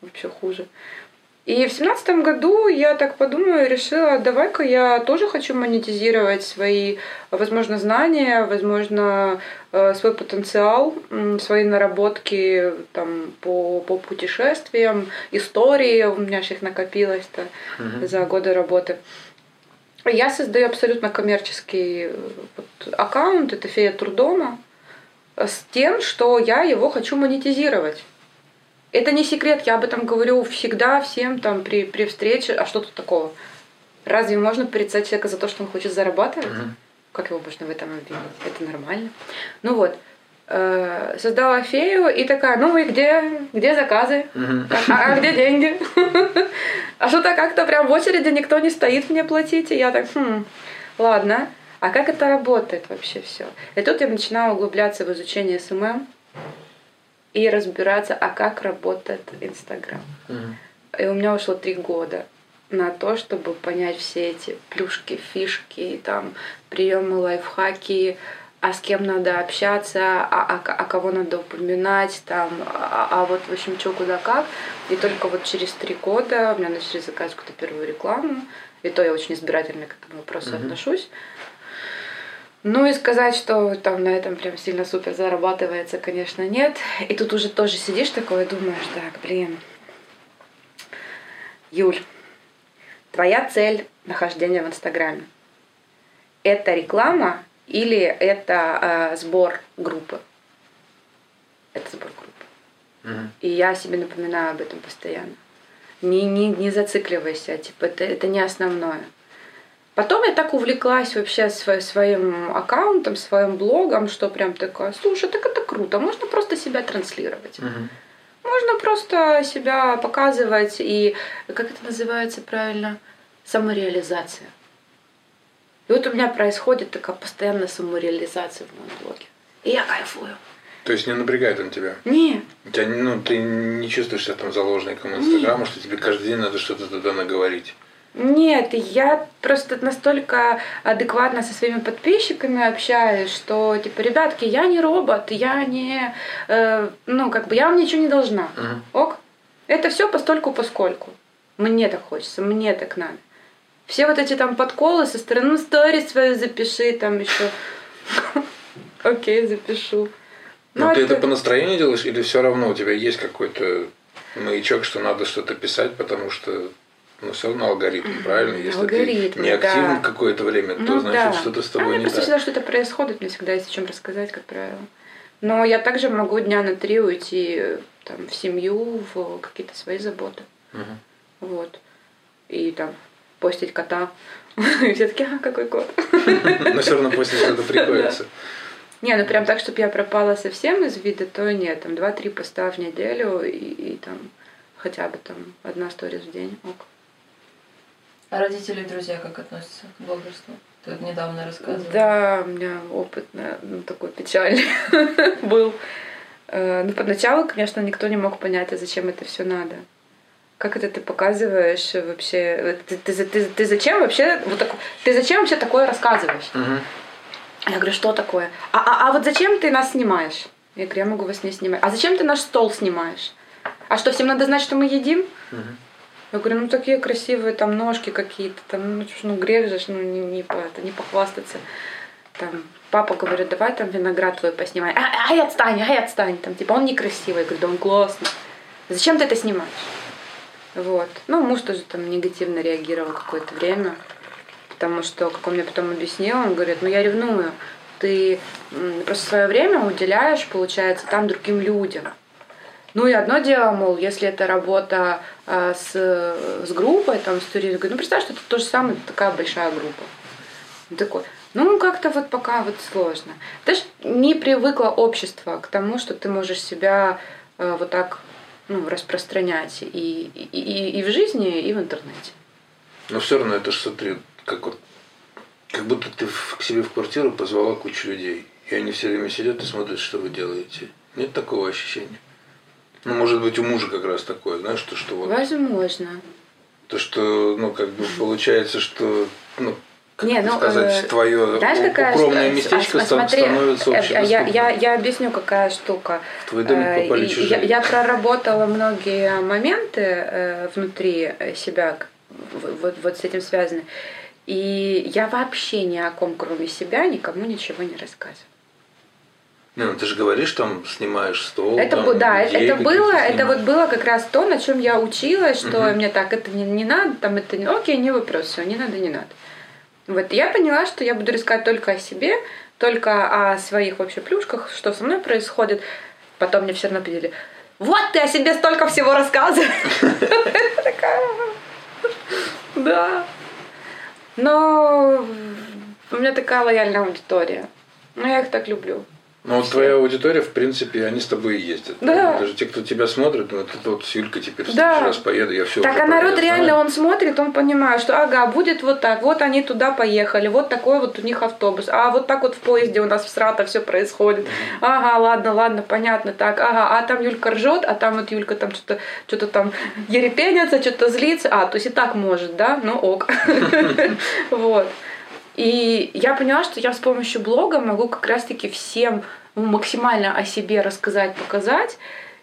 Вообще хуже. И в семнадцатом году я так подумала, решила, давай-ка я тоже хочу монетизировать свои, возможно, знания, возможно, э, свой потенциал, свои наработки там, по, по путешествиям, истории, у меня их накопилось-то угу. за годы работы. Я создаю абсолютно коммерческий э, вот, аккаунт, это фея Трудома, с тем, что я его хочу монетизировать. Это не секрет, я об этом говорю всегда всем там при, при встрече. А что тут такого? Разве можно порицать человека за то, что он хочет зарабатывать? Мгм. Как его можно в этом обвинить? Это нормально. Ну вот, э, создала фею и такая, ну и где, где заказы? Мгм. А, а где деньги? А что-то как-то прям в очереди никто не стоит мне платить. И я так, хм, ладно. А как это работает вообще все? И тут я начинала углубляться в изучение SMM и разбираться, а как работает Инстаграм. Мгм. И у меня ушло три года на то, чтобы понять все эти плюшки, фишки, там, приемы, лайфхаки, а с кем надо общаться, а, а, а кого надо упоминать, там, а, а вот, в общем, что, куда, как. И только вот через три года у меня начали заказывать какую-то первую рекламу. И то я очень избирательно к этому вопросу Мгм. отношусь. Ну и сказать, что там на этом прям сильно супер зарабатывается, конечно, нет. И тут уже тоже сидишь такой и думаешь, так, блин, Юль, твоя цель нахождения в Инстаграме – это реклама или это э, сбор группы? Это сбор группы. Мгм. И я себе напоминаю об этом постоянно. Не, не, не зацикливайся, типа, это, это не основное. Потом я так увлеклась вообще сво- своим аккаунтом, своим блогом, что прям такая, слушай, так это круто, можно просто себя транслировать. Мгм. Можно просто себя показывать и, как это называется правильно, самореализация. И вот у меня происходит такая постоянная самореализация в моем блоге. И я кайфую. То есть не напрягает он тебя? Не, У тебя, ну, ты не чувствуешь себя там заложником Инстаграма, что тебе каждый день надо что-то туда наговорить? Нет, я просто настолько адекватно со своими подписчиками общаюсь, что типа, ребятки, я не робот, я не, э, ну как бы я вам ничего не должна. Мгм. Ок? Это все постольку поскольку. Мне так хочется, мне так надо. Все вот эти там подколы со стороны «Ну, сторис свою запиши, там еще. Окей, запишу. Ну, ты это по настроению делаешь или все равно у тебя есть какой-то маячок, что надо что-то писать, потому что ну, все равно алгоритм, правильно? Если Алгоритмы, ты не активен да. какое-то время, то Ну значит да. что-то с А тобой мне не просто так. всегда что-то происходит, мне всегда есть о чем рассказать, как правило. Но я также могу дня на три уйти там, в семью, в какие-то свои заботы. Мгм. Вот. И там постить кота. И все таки а, какой кот? Но все равно после этого приходится. Не, ну прям так, чтобы я пропала совсем из вида, то нет. Там два-три поста в неделю и, и там хотя бы там одна сторис в день. Ок. А родители и друзья как относятся к блогерству? Ты вот недавно рассказывала. Да, у меня опыт на- ну, такой печальный был. Э, Ну, поначалу, конечно, никто не мог понять, а зачем это все надо. Как это ты показываешь вообще? э, Ты, ты, ты, ты зачем вообще вот так, ты зачем вообще такое рассказываешь? Мгм. Я говорю, что такое? А, а, а вот зачем ты нас снимаешь? Я говорю, я могу вас не снимать. А зачем ты наш стол снимаешь? А что, всем надо знать, что мы едим? Мгм. Я говорю, ну такие красивые там ножки какие-то, там, ну, ну грех же, ну не, не, это, не похвастаться. Там, папа говорит, давай там виноград твой поснимай. А, ай, отстань, ай, отстань. Там, типа, он некрасивый. Я говорю, да он классный. Зачем ты это снимаешь? Вот. Ну, муж тоже там негативно реагировал какое-то время. Потому что, как он мне потом объяснил, он говорит, ну я ревную. Ты просто свое время уделяешь, получается, там другим людям. Ну и одно дело, мол, если это работа а, с, с группой, там, с туристом, говорю, ну представь, что это то же самое, такая большая группа. Он такой, ну как-то вот пока вот сложно. Ты ж не привыкло общество к тому, что ты можешь себя а, вот так ну, распространять и, и, и, и в жизни, и в интернете. Но все равно это ж смотри, как вот как будто ты в- к себе в квартиру позвала кучу людей. И они все время сидят и смотрят, что вы делаете. Нет такого ощущения? Ну, может быть, у мужа как раз такое, знаешь, то, что вот Возможно. То, что, ну, как бы получается, что, ну, как Не, ну, сказать, э, твое Знаешь, какая укромное местечко а, смотри, становится э, я, общедоступным. я, я объясню, какая штука. В твой домик Э, попали чужие. Я, я проработала многие моменты э, внутри себя, вот, вот с этим связаны. И я вообще ни о ком, кроме себя, никому ничего не рассказываю. Ну ты же говоришь, там снимаешь стол. Это, там, да, это было, каких-то это вот снимаешь. было как раз то, на чем я училась, что Мгм. мне так это не, не надо, там это не, окей, не вопрос, все, не надо, не надо. Вот я поняла, что я буду рассказать только о себе, только о своих вообще плюшках, что со мной происходит. Потом мне все равно подарили. вот ты о себе столько всего рассказываешь. Да. Но у меня такая лояльная аудитория. Ну, я их так люблю. Ну, вот твоя аудитория, в принципе, они с тобой и ездят. Да. Даже те, кто тебя смотрит, ну, это вот с Юлькой теперь в Да. следующий раз поеду, я все Так, а народ реально, он смотрит, он понимает, что ага, будет вот так, вот они туда поехали, вот такой вот у них автобус, а вот так вот в поезде у нас в Срата все происходит. Ага, ладно, ладно, понятно, так, ага, а там Юлька ржет, а там вот Юлька там что-то что там ерепенится, что-то злится, а, то есть и так может, да, ну ок. Вот. И я поняла, что я с помощью блога могу как раз-таки всем максимально о себе рассказать, показать.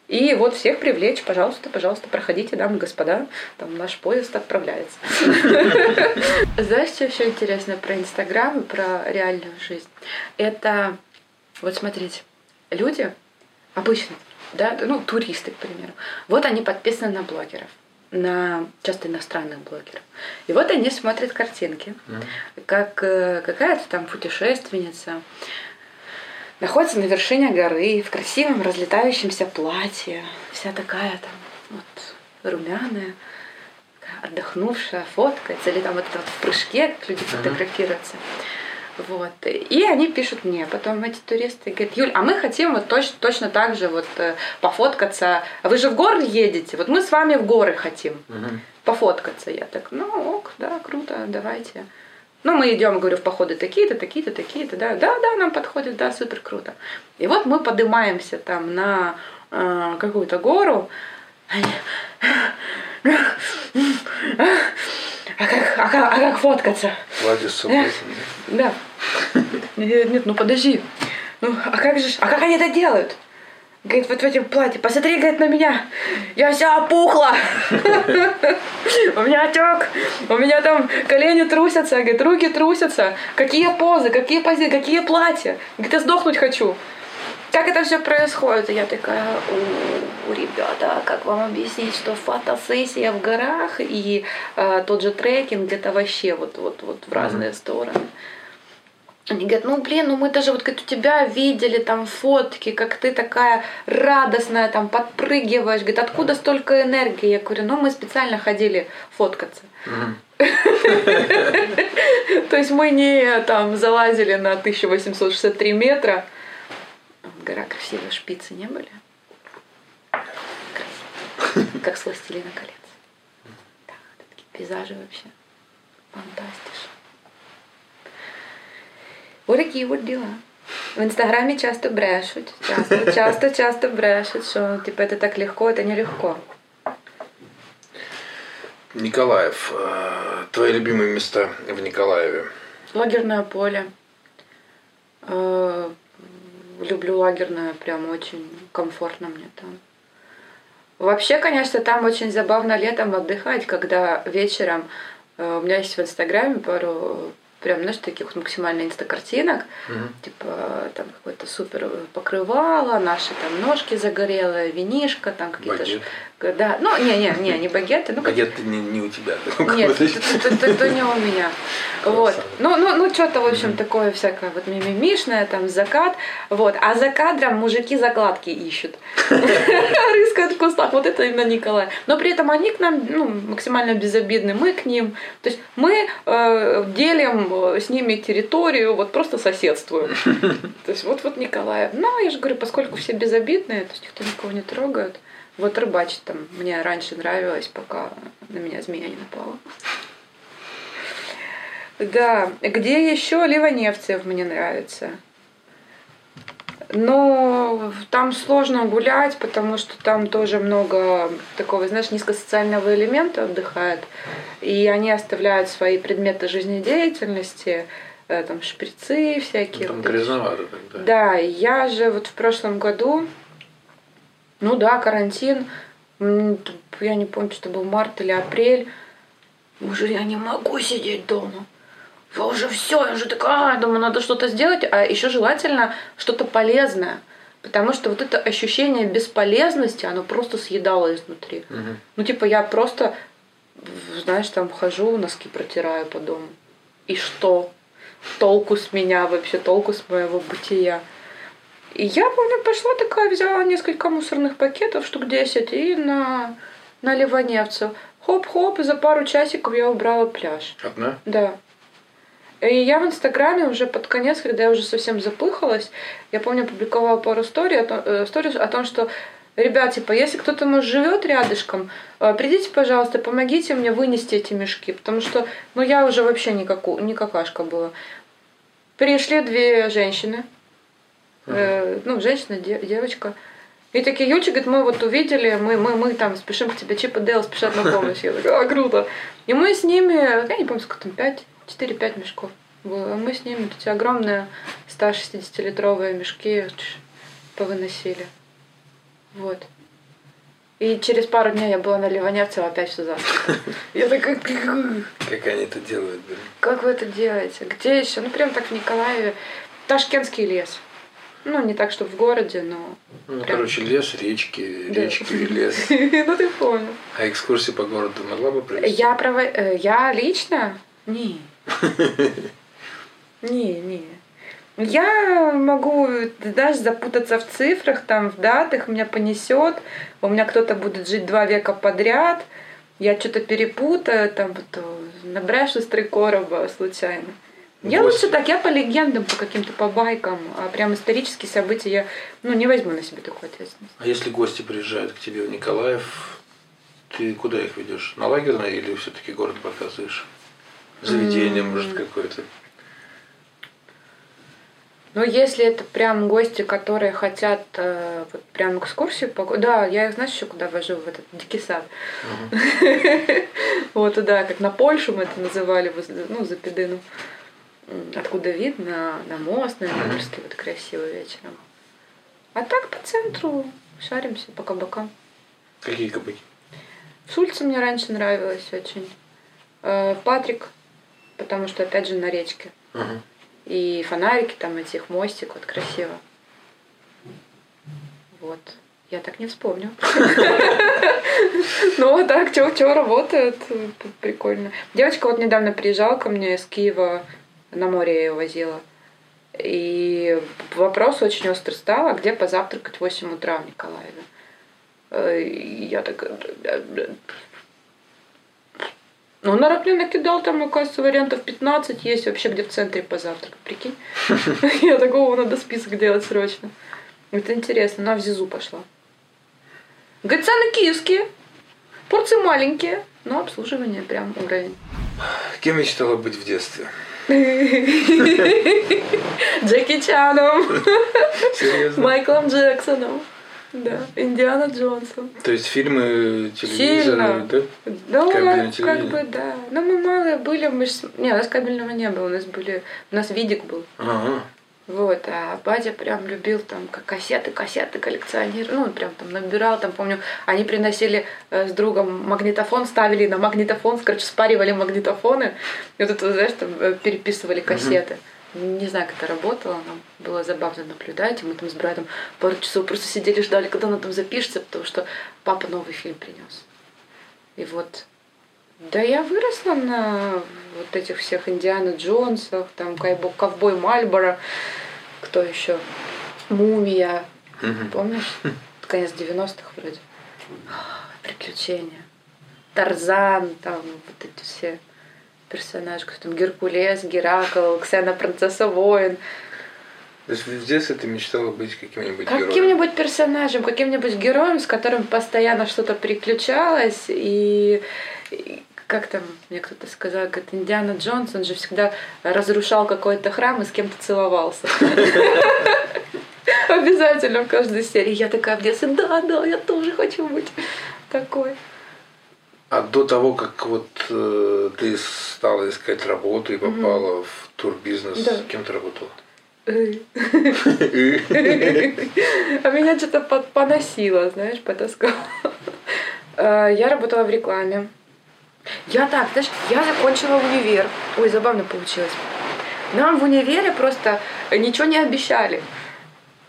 И вот всех привлечь, пожалуйста, пожалуйста, проходите, дамы и господа, там наш поезд отправляется. Знаешь, что еще интересно про Инстаграм и про реальную жизнь? Это, вот смотрите, люди обычно, да, ну, туристы, к примеру, вот они подписаны на блогеров на часто иностранных блогеров. И вот они смотрят картинки, как э, какая-то там путешественница находится на вершине горы в красивом разлетающемся платье, вся такая там вот румяная, отдохнувшая, фоткается, или там вот вот в прыжке, как люди фотографируются. Вот. И они пишут мне, потом эти туристы говорят, Юль, а мы хотим вот точно, точно так же вот э, пофоткаться. Вы же в горы едете, вот мы с вами в горы хотим пофоткаться. Я так, ну ок, да, круто, давайте. Ну, мы идем, говорю, в походы такие-то, такие-то, такие-то, да, да, да, нам подходит, да, супер круто. И вот мы поднимаемся там на э, какую-то гору. А как, а, как, а как фоткаться? Платье с собой. Да. Нет, нет, ну подожди. Ну, а как же, а как они это делают? Говорит, вот в этом платье, посмотри, говорит, на меня. Я вся опухла. У меня отек. У меня там колени трусятся, говорит, руки трусятся. Какие позы, какие позы, какие платья. Говорит, я сдохнуть хочу. Как это все происходит? И я такая, у, ребята, как вам объяснить, что фотосессия в горах и э, тот же трекинг это вообще вот, вот, вот в разные стороны. Они говорят, ну блин, ну мы даже вот как у тебя видели там фотки, как ты такая радостная, там подпрыгиваешь. Говорит, откуда столько энергии? Я говорю, ну мы специально ходили фоткаться. То есть мы не там залазили на 1863 метра. Гора красивая, шпицы не были? Красиво. Как с «Властелина колец». Да, такие пейзажи вообще. Фантастично. Вот такие вот дела. В инстаграме часто брешут. Часто, часто, часто брешут, что типа это так легко, это нелегко. Николаев. э, Твои любимые места в Николаеве? Лагерное поле. Люблю лагерное, прям очень комфортно мне там. Вообще, конечно, там очень забавно летом отдыхать, когда вечером э, у меня есть в Инстаграме пару прям, знаешь, таких максимально инстакартинок, типа там какое-то супер покрывало, наши там ножки загорелые, винишко, там какие-то... ж- Да, ну, не-не-не, не багеты, ну, как- Багет не, не у тебя. нет, это, не у меня. Вот. Ну, ну, ну что-то, в общем, такое всякое вот мимимишное, там, закат. Вот. А за кадром мужики закладки ищут. Рыскают в кустах. Вот это именно Николай. Но при этом они к нам ну, максимально безобидны. Мы к ним. То есть мы э, делим э, с ними территорию, вот просто соседствуем. То есть вот вот Николаев. Ну, я же говорю, поскольку все безобидные, то есть никто никого не трогает. Вот рыбачить там мне раньше нравилось, пока на меня змея не напала. Да, где еще Ливаневцев мне нравится. Но там сложно гулять, потому что там тоже много такого, знаешь, низкосоциального элемента отдыхает. И они оставляют свои предметы жизнедеятельности, э, там шприцы всякие. Там вот грязновато тогда. да, я же вот в прошлом году, ну да, карантин, я не помню, что был март или апрель, уже я не могу сидеть дома. Я уже все, я уже такая, думаю, надо что-то сделать, а еще желательно что-то полезное. Потому что вот это ощущение бесполезности, оно просто съедало изнутри. Мгм. Ну, типа, я просто, знаешь, там хожу, носки протираю по дому. И что? Толку с меня вообще, толку с моего бытия. И я помню, пошла такая, взяла несколько мусорных пакетов, штук 10, и на, на Ливаневцев. Хоп-хоп, и за пару часиков я убрала пляж. Одна? Да. И я в Инстаграме уже под конец, когда я уже совсем запыхалась, я помню, публиковала пару стори о том, э, stories о том, что Ребят, типа, если кто-то может живет рядышком, э, придите, пожалуйста, помогите мне вынести эти мешки, потому что, ну, я уже вообще не, каку, не какашка была. Пришли две женщины, э, ну, женщина, де, девочка, и такие, Юльчик, говорит, мы вот увидели, мы, мы, мы там спешим к тебе, Чип и Дейл спешат на помощь. Я такая, а, круто. И мы с ними, я не помню, сколько там, 5, 4-5 мешков было. Мы с ними эти огромные 160-литровые мешки повыносили. Вот. И через пару дней я была на Ливаневцево опять все завтра. Я такая, Как они это делают, блин? как вы это делаете? Где еще? Ну, прям так в Николаеве. Ташкентский лес. Ну, не так, что в городе, но... Ну, Прям. короче, лес, речки, Да. речки и лес. Ну, ты понял. А экскурсии по городу могла бы провести? Я прово... э, Я лично? Не. Не, не. Я могу даже запутаться в цифрах, там, в датах, меня понесет, у меня кто-то будет жить два века подряд, я что-то перепутаю, там, вот, набрешу с три короба случайно. Я Вот. лучше так, я по легендам, по каким-то, по байкам, а прям исторические события я, ну, не возьму на себя такую ответственность. А если гости приезжают к тебе в Николаев, ты куда их ведешь? На лагерное или все-таки город показываешь? Заведение, может, какое-то? Ну, если это прям гости, которые хотят э, вот прям экскурсию, по... да, я их, знаешь, еще куда вожу, в этот дикий сад. Вот туда, как на Польшу мы это называли, ну, за Педыну. Откуда вид на, на мост, на Ленинский, вот красиво вечером. А так по центру шаримся по кабакам. Какие кабаки? В Сульце мне раньше нравилось очень. Э, Патрик, потому что, опять же, на речке. Ага. И фонарики там, этих мостик, вот красиво. Вот. Я так не вспомню. Ну, а так, что работает, прикольно. Девочка вот недавно приезжала ко мне из Киева, на море я ее возила. И вопрос очень острый стал, а где позавтракать в 8 утра в Николаеве? Э, Я такая... Ну, он мне накидал там, оказывается, вариантов 15 есть вообще, где в центре позавтракать, прикинь. Я такого надо список делать срочно. Это интересно, она в ЗИЗу пошла. Говорит, цены киевские, порции маленькие, но обслуживание прям уровень. Кем мечтала быть в детстве? Джеки Чаном, Серьезно? Майклом Джексоном, да, Индиана Джонсом. То есть фильмы, телевизор, Сильно. да? Да, Кабельное как бы, да. Но мы малые были, мы ж... Не, у нас кабельного не было, у нас были... У нас видик был. Ага. Вот, а батя прям любил там как кассеты, кассеты коллекционировал. Ну, он прям там набирал, там, помню, они приносили э, с другом магнитофон, ставили на магнитофон, короче, спаривали магнитофоны. И вот это, знаешь, там э, переписывали кассеты. Не знаю, как это работало, но было забавно наблюдать. И мы там с братом пару часов просто сидели, ждали, когда она там запишется, потому что папа новый фильм принес. И вот да я выросла на вот этих всех Индиана Джонсах, там Ковбой Мальборо, кто еще? Мумия, Мгм. помнишь? Конец 90-х вроде. Приключения. Тарзан, там вот эти все персонажи, там Геркулес, Геракл, Ксена Принцесса Воин. То есть в детстве ты мечтала быть каким-нибудь героем? Каким-нибудь персонажем, каким-нибудь героем, с которым постоянно что-то приключалось. И, и как там мне кто-то сказал, говорит, Индиана Джонс, он же всегда разрушал какой-то храм и с кем-то целовался. Обязательно в каждой серии. Я такая в детстве, да, да, я тоже хочу быть такой. А до того, как вот э, ты стала искать работу и попала в турбизнес, Да. кем ты работала? А меня что-то поносило, знаешь, потаскало. Э, Я работала в рекламе. Я так, знаешь, я закончила универ. Ой, забавно получилось. Нам в универе просто ничего не обещали.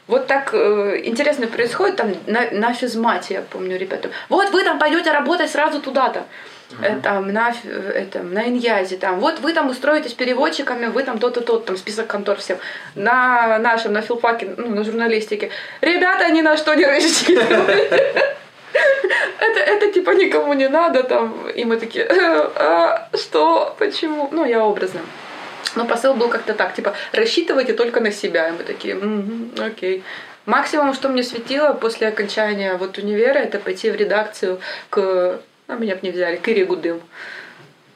Вот так э, интересно происходит там на, на физмате, я помню, ребята. Вот вы там пойдете работать сразу туда-то. э, там на, э, этом, на Иньязе, там, вот вы там устроитесь переводчиками, вы там то-то, то там список контор всем. На нашем, на филфаке, ну, на журналистике. Ребята ни на что не рассчитывают. Это, это типа никому не надо там. И мы такие, «Э, а, что, почему? Ну, я образно. Но посыл был как-то так, типа, рассчитывайте только на себя. И мы такие, «Мгм, окей. Максимум, что мне светило после окончания вот универа, это пойти в редакцию к... А меня бы не взяли, к Ире Гудым.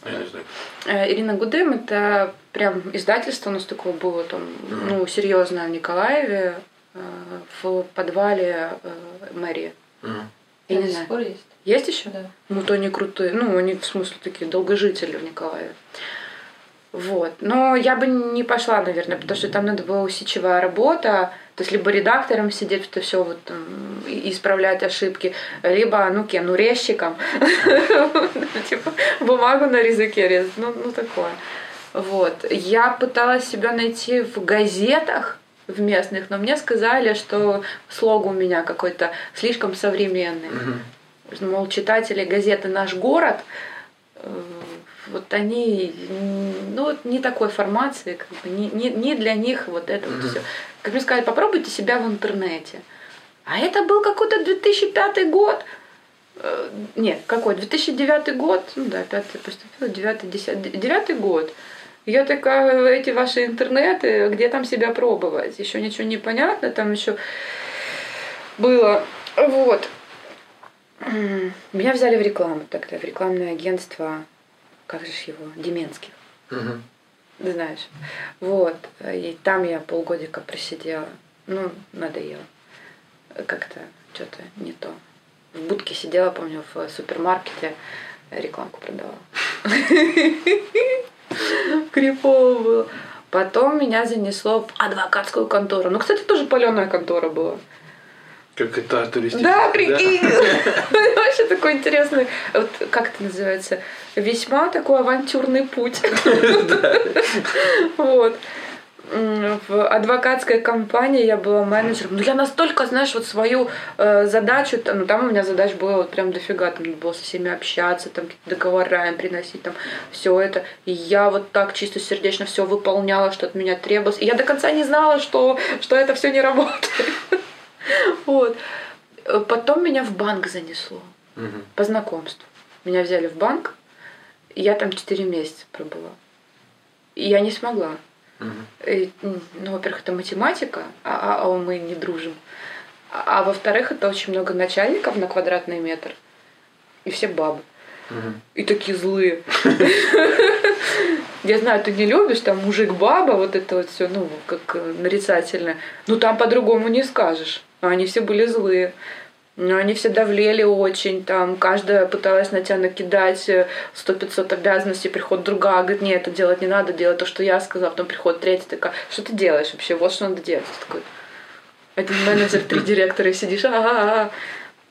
Знаю. Э, Ирина Гудым это прям издательство у нас такое было там, ну, серьезное в Николаеве, э, в подвале мэрии. Мгм. Я не знаю. пор есть? Есть еще? Да. Ну, то они крутые. Ну, они, в смысле, такие долгожители в Николаеве. Вот. Но я бы не пошла, наверное, потому что там надо была усидчивая работа. То есть либо редактором сидеть, это все вот там, исправлять ошибки, либо, ну, кем, ну, резчиком. Типа бумагу на языке резать. Ну, ну, такое. Вот. Я пыталась себя найти в газетах, в местных, но мне сказали, что слог у меня какой-то слишком современный Мгм. мол, читатели газеты «Наш город», э, вот они, ну, вот не такой формации, как бы, не, не, не для них вот это вот Мгм. все. Как мне сказали, попробуйте себя в интернете. А это был какой-то 2005 год. Э, Нет, какой? 2009 год. Ну да, пятый поступила, девятый, десятый. Девятый год. Я такая, эти ваши интернеты, где там себя пробовать? Еще ничего не понятно, там еще было. Вот. Меня взяли в рекламу тогда, в рекламное агентство, как же его, Деменских, ты знаешь. Вот. И там я полгодика просидела. Ну, надоело. Как-то что-то не то. В будке сидела, помню, в супермаркете рекламку продавала. Крипово было. Потом меня занесло в адвокатскую контору. Ну, кстати, тоже паленая контора была. Как это туристическая. Да, прикинь. Вообще такой интересный, вот как это называется, весьма такой авантюрный путь. Вот. В адвокатской компании я была менеджером. Ну, я настолько, знаешь, вот свою э, задачу, там, ну, там у меня задач было вот прям дофига, там надо было со всеми общаться, там какие-то договора им приносить, там все это. И я вот так чисто сердечно все выполняла, что от меня требовалось. И я до конца не знала, что, что это все не работает. Вот. Потом меня в банк занесло по знакомству. Меня взяли в банк, и я там 4 месяца пробыла. И я не смогла. Мгм. И, м, ну, во-первых, это математика, а, а- а мы не дружим. А, а во-вторых, это очень много начальников на квадратный метр. И все бабы. Мгм. И такие злые. Я знаю, ты не любишь, там мужик-баба, вот это вот все, ну, как э, нарицательно. Ну, там по-другому не скажешь. Они все были злые. Ну, они все давлели очень, там, каждая пыталась на тебя накидать э, сто пятьсот обязанностей, приходит другая, говорит, нет, это делать не надо, делать то, что я сказала, потом приходит третья такая, что ты делаешь вообще, вот что надо делать. Ты такой, один менеджер, три директора, и сидишь, а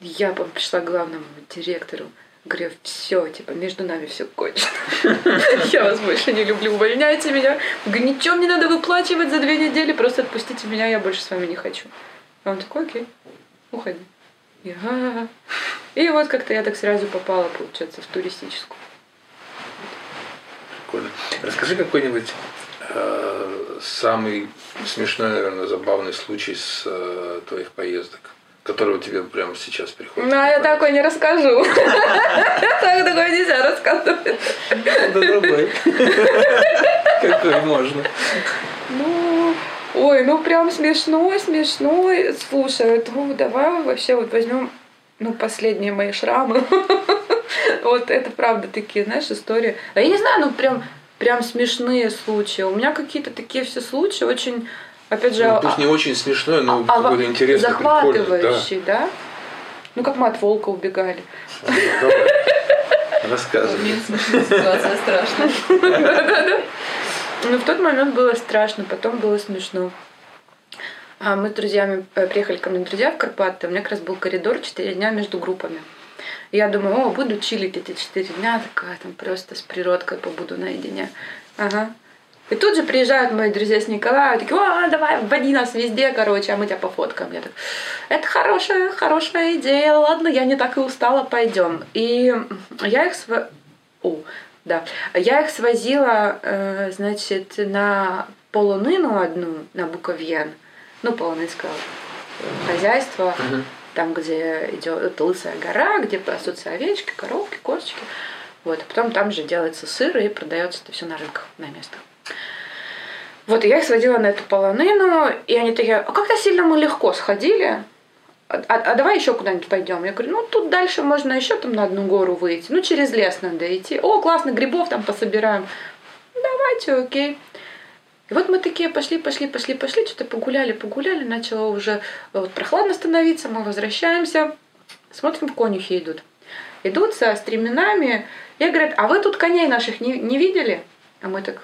Я пришла к главному директору, говорю, все, типа, между нами все кончено. Я вас больше не люблю, увольняйте меня. Говорю, ничего мне надо выплачивать за две недели, просто отпустите меня, я больше с вами не хочу. А он такой, окей, уходи. И вот как-то я так сразу попала, получается, в туристическую. Прикольно. Расскажи какой-нибудь э, самый смешной, наверное, забавный случай с э, твоих поездок, который у тебя прямо сейчас приходит. Ну, а я такой не расскажу. Так такое нельзя рассказывать. Да другой. Какой можно. Ну, ой, ну прям смешной, смешной. Слушай, ну давай вообще вот возьмем, ну, последние мои шрамы. Вот это правда такие, знаешь, истории. А я не знаю, ну прям, прям смешные случаи. У меня какие-то такие все случаи очень, опять же, Ну, пусть а- не очень смешной, но а- какой-то интересный, прикольный. Да. захватывающий, да? Ну, как мы от волка убегали. Рассказывай. Ситуация страшная. Ну, в тот момент было страшно, потом было смешно. А мы с друзьями э, приехали ко мне друзья в Карпаты, у меня как раз был коридор 4 дня между группами. И я думаю, о, буду чилить эти 4 дня, такая там просто с природкой побуду наедине. Ага. И тут же приезжают мои друзья с Николая, такие, о, давай, вводи нас везде, короче, а мы тебя пофоткаем. Я так, это хорошая, хорошая идея, ладно, я не так и устала, пойдем. И я их св- О, да. Я их свозила, э, значит, на полонину одну, на Буковьен, ну, полонинское хозяйство, Мгм. там, где идет лысая гора, где пасутся овечки, коровки, кошечки. Вот, а потом там же делается сыр и продается это все на рынках, на местах. Вот, и я их сводила на эту полонину, и они такие, а как-то сильно мы легко сходили, а, а- давай еще куда-нибудь пойдем. Я говорю, ну тут дальше можно еще там на одну гору выйти, ну через лес надо идти. О, классно, грибов там пособираем. Давайте, окей. И вот мы такие пошли, пошли, пошли, пошли, что-то погуляли, погуляли, начало уже э, вот прохладно становиться, мы возвращаемся, смотрим, конюхи идут. Идут со стременами, и говорят, а вы тут коней наших не, не видели? А мы так,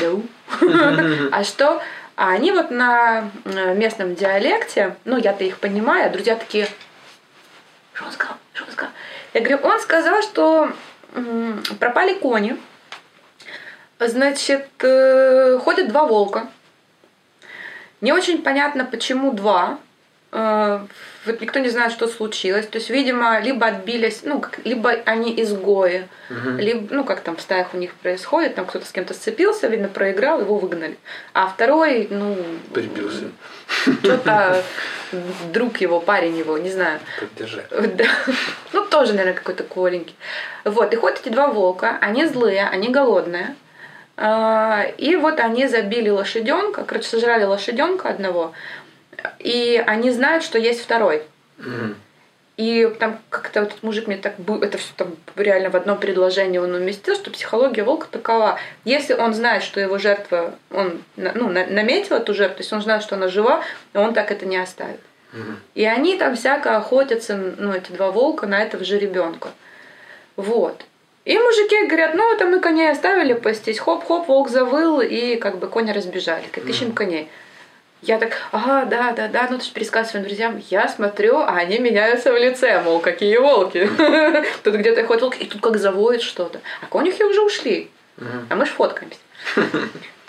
да. А что? А они вот на э, местном диалекте, ну я-то их понимаю, друзья такие, что он сказал, что он сказал? Я говорю, он сказал, что пропали кони, Значит, э, ходят два волка. Не очень понятно, почему два. Вот никто не знает, что случилось. То есть, видимо, либо отбились, ну, как- либо они изгои, Мгм. либо, ну, как там в стаях у них происходит, там кто-то с кем-то сцепился, видно, проиграл, его выгнали. А второй, ну, Прибился. что-то друг его, парень его, не знаю. Поддержать. Да. Ну, тоже, наверное, какой-то коленький. Вот, и ходят эти два волка, они злые, они голодные. А, И вот они забили лошаденка, короче, сожрали лошаденка одного, и они знают, что есть второй. Мгм. И там как-то вот этот мужик мне так это все там реально в одном предложении он уместил, что психология волка такова. Если он знает, что его жертва, он ну, на- наметил эту жертву, то есть он знает, что она жива, он так это не оставит. И они там всяко охотятся, ну, эти два волка, на этого же ребенка. Вот. И мужики говорят, ну, это мы коней оставили пастись, хоп-хоп, волк завыл, и как бы кони разбежали. Как ищем коней. Я так, ага, да, да, да, ну ты же пересказывай своим друзьям. Я смотрю, а они меняются в лице, мол, какие волки. Тут где-то ходит волк, и тут как завоет что-то. А конюхи уже ушли, а мы ж фоткаемся.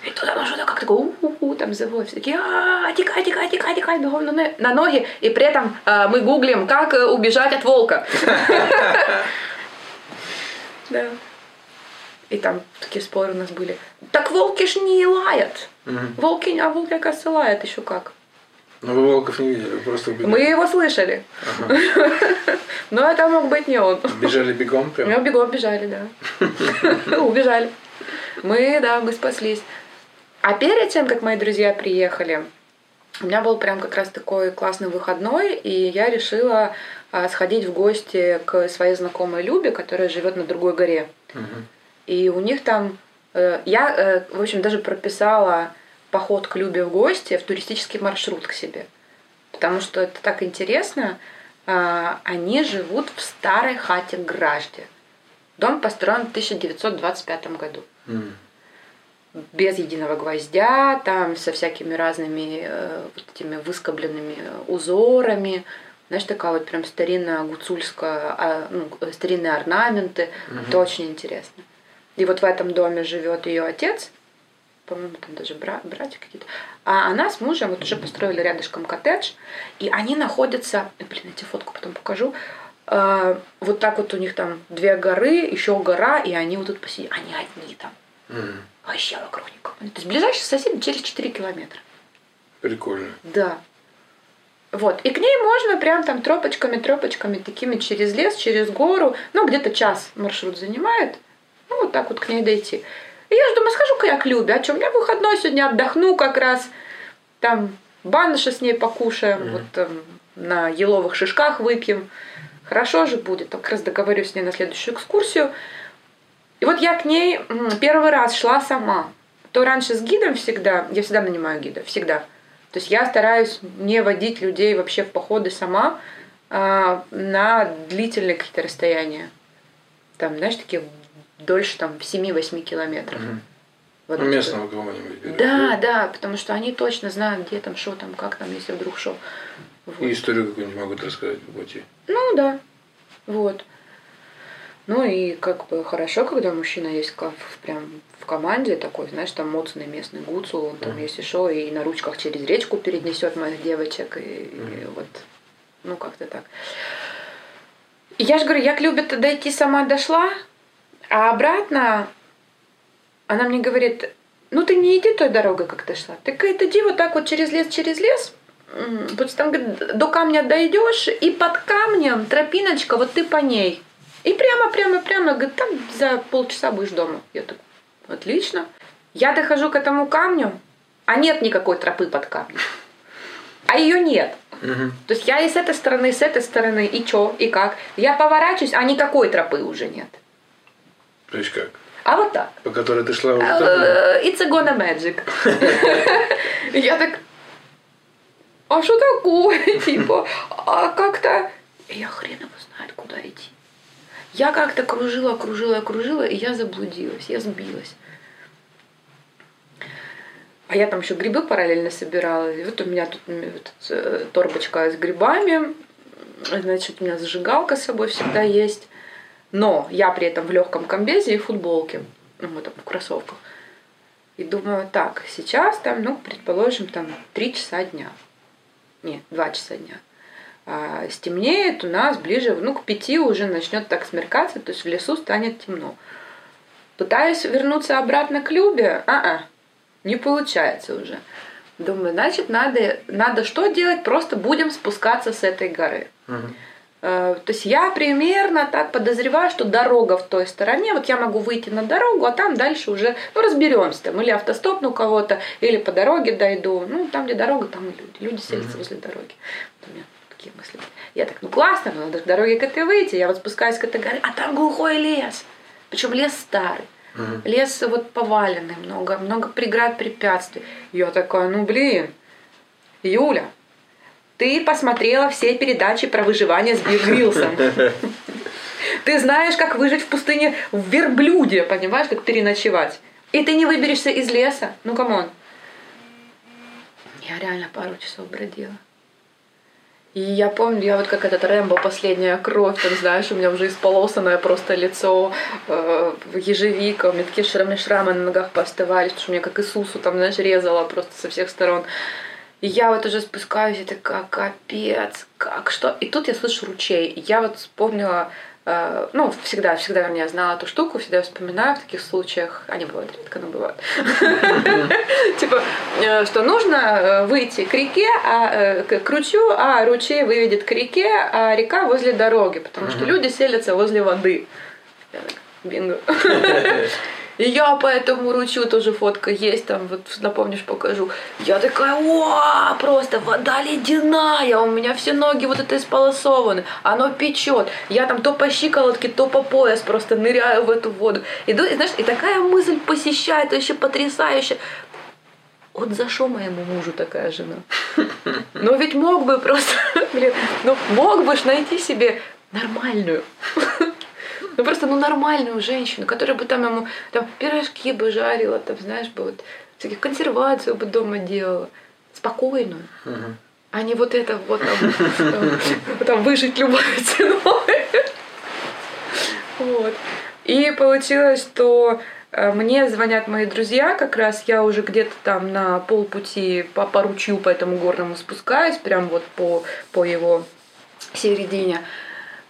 И тут оно что-то как такое, у-у-у, там завоет. Все такие, а тикай, тикай, тикай, тикай, бегом на ноги. И при этом а, мы гуглим, как э, убежать от волка. Да. И там такие споры у нас были. Так волки ж не лают. Мгм. Волки, а волки, оказывается, лают еще как. Ну вы волков не видели, вы просто убегали. Мы его слышали. Ага. Но это мог быть не он. Бежали бегом прям? Мы бегом бежали, да. Убежали. Мы, да, мы спаслись. А перед тем, как мои друзья приехали, у меня был прям как раз такой классный выходной, и я решила а, сходить в гости к своей знакомой Любе, которая живет на другой горе. Мгм. И у них там... э, Я, э, в общем, даже прописала поход к Любе в гости в туристический маршрут к себе. Потому что это так интересно. А, Они живут в старой хате Гражде. Дом построен в 1925 году. Мгм. Без единого гвоздя, там со всякими разными э, вот этими выскобленными узорами. Знаешь, такая вот прям старинная гуцульская, а, ну, э, старинные орнаменты. Это очень интересно. И вот в этом доме живет ее отец, по-моему, там даже бра- братья какие-то. А она с мужем вот уже построили рядышком коттедж, и они находятся, блин, я тебе фотку потом покажу, Э, вот так вот у них там две горы, еще гора, и они вот тут посидят. Они одни там. Мгм. Вообще вокруг никого. То есть ближайший сосед через 4 километра. Прикольно. Да. Вот. И к ней можно прям там тропочками, тропочками, такими через лес, через гору. Ну, где-то час маршрут занимает. Ну, вот так вот к ней дойти. И я же думаю, схожу-ка я к Любе. А что, у меня выходной сегодня отдохну как раз. Там баныши с ней покушаем. Мгм. Вот там на еловых шишках выпьем. Хорошо же будет. Как раз договорюсь с ней на следующую экскурсию. И вот я к ней первый раз шла сама. То раньше с гидом всегда, я всегда нанимаю гида, всегда. То есть я стараюсь не водить людей вообще в походы сама а, на длительные какие-то расстояния. Там, знаешь, такие дольше там 7-8 километров. Мгм. Вот Ну, местного кого-нибудь берете. Да, да, потому что они точно знают, где там, что там, как там, если вдруг что. Вот. И историю какую-нибудь могут рассказать по пути. Ну да, вот. Ну и как бы хорошо, когда мужчина есть как в- прям в команде такой, знаешь, там моцный местный гуцул, он там, если что, и на ручках через речку перенесет моих девочек, и, и вот, ну как-то так. И я же говорю, я к Любе дойти сама дошла, А обратно она мне говорит, ну ты не иди той дорогой, как ты шла. Ты говорит, иди вот так вот через лес, через лес, вот там говорит, до камня дойдешь, и под камнем тропиночка, вот ты по ней. И прямо, прямо, прямо, говорит, там за полчаса будешь дома. Я так, отлично. Я дохожу к этому камню, а нет никакой тропы под камнем. А ее нет. Мгм. То есть я и с этой стороны, и с этой стороны, и чё, и как. Я поворачиваюсь, а никакой тропы уже нет. То есть как? А вот так. По которой ты шла вот так? Э, It's a gonna magic. Я так, а что такое? Типа, а как-то... Я хрен его знает, куда идти. Я как-то кружила, кружила, кружила, и я заблудилась, я сбилась. А я там еще грибы параллельно собирала. И вот у меня тут вот, э, торбочка с грибами. Значит, у меня зажигалка с собой всегда есть. Но я при этом в легком комбезе и футболке. Ну, вот там в кроссовках. И думаю, так, сейчас там, ну, предположим, там 3 часа дня. Нет, 2 часа дня. А, стемнеет у нас ближе, ну, к 5 уже начнет так смеркаться, то есть в лесу станет темно. Пытаюсь вернуться обратно к Любе, а-а, не получается уже. Думаю, значит, надо, надо что делать? Просто будем спускаться с этой горы. Мгм. Э, То есть я примерно так подозреваю, что дорога в той стороне, вот я могу выйти на дорогу, а там дальше уже, ну, разберемся, там, или автостопну кого-то, или по дороге дойду. Ну, там, где дорога, там и люди. Люди селятся возле дороги. Вот у меня такие мысли. Я так, ну классно, но надо к дороге к этой выйти. Я вот спускаюсь к этой горе, а там глухой лес. Причем лес старый. Мгм. Лес вот поваленный, много, много преград, препятствий. Я такая, ну блин, Юля, ты посмотрела все передачи про выживание с Гриллсом. Ты знаешь, как выжить в пустыне в верблюде, понимаешь, как переночевать. И ты не выберешься из леса. Ну, come on. Я реально пару часов бродила. И я помню, я вот как этот Рэмбо, последняя кровь, там, знаешь, у меня уже исполосанное просто лицо, э, ежевика, у меня такие шрамы, шрамы на ногах пооставались, потому что меня как Иисусу там, знаешь, резало просто со всех сторон. И я вот уже спускаюсь, и такая, капец, как, что? И тут я слышу ручей. И я вот вспомнила, э, ну, всегда, всегда, вернее, знала эту штуку, всегда вспоминаю в таких случаях, они бывают редко, но бывают. Типа, э, что нужно э, выйти к реке, а э, к ручью, а ручей выведет к реке, а река возле дороги, потому что люди селятся возле воды. Бинго. Я по этому ручью тоже фотка есть, там вот напомнишь, покажу. Я такая, о, просто вода ледяная, у меня все ноги вот это исполосованы, оно печет. Я там то по щиколотке, то по пояс просто ныряю в эту воду. Иду, и знаешь, и такая мысль посещает, вообще потрясающая. Вот за что моему мужу такая жена? Ну ведь мог бы просто, блин, ну мог бы ж найти себе нормальную. Ну просто, ну нормальную женщину, которая бы там ему там пирожки бы жарила, там, знаешь, бы вот всяких консервацию бы дома делала. Спокойную. А не вот это вот там, там, там выжить любой ценой. Вот. И получилось, что э, мне звонят мои друзья, как раз я уже где-то там на полпути по, по ручью по этому горному спускаюсь, прям вот по, по его середине.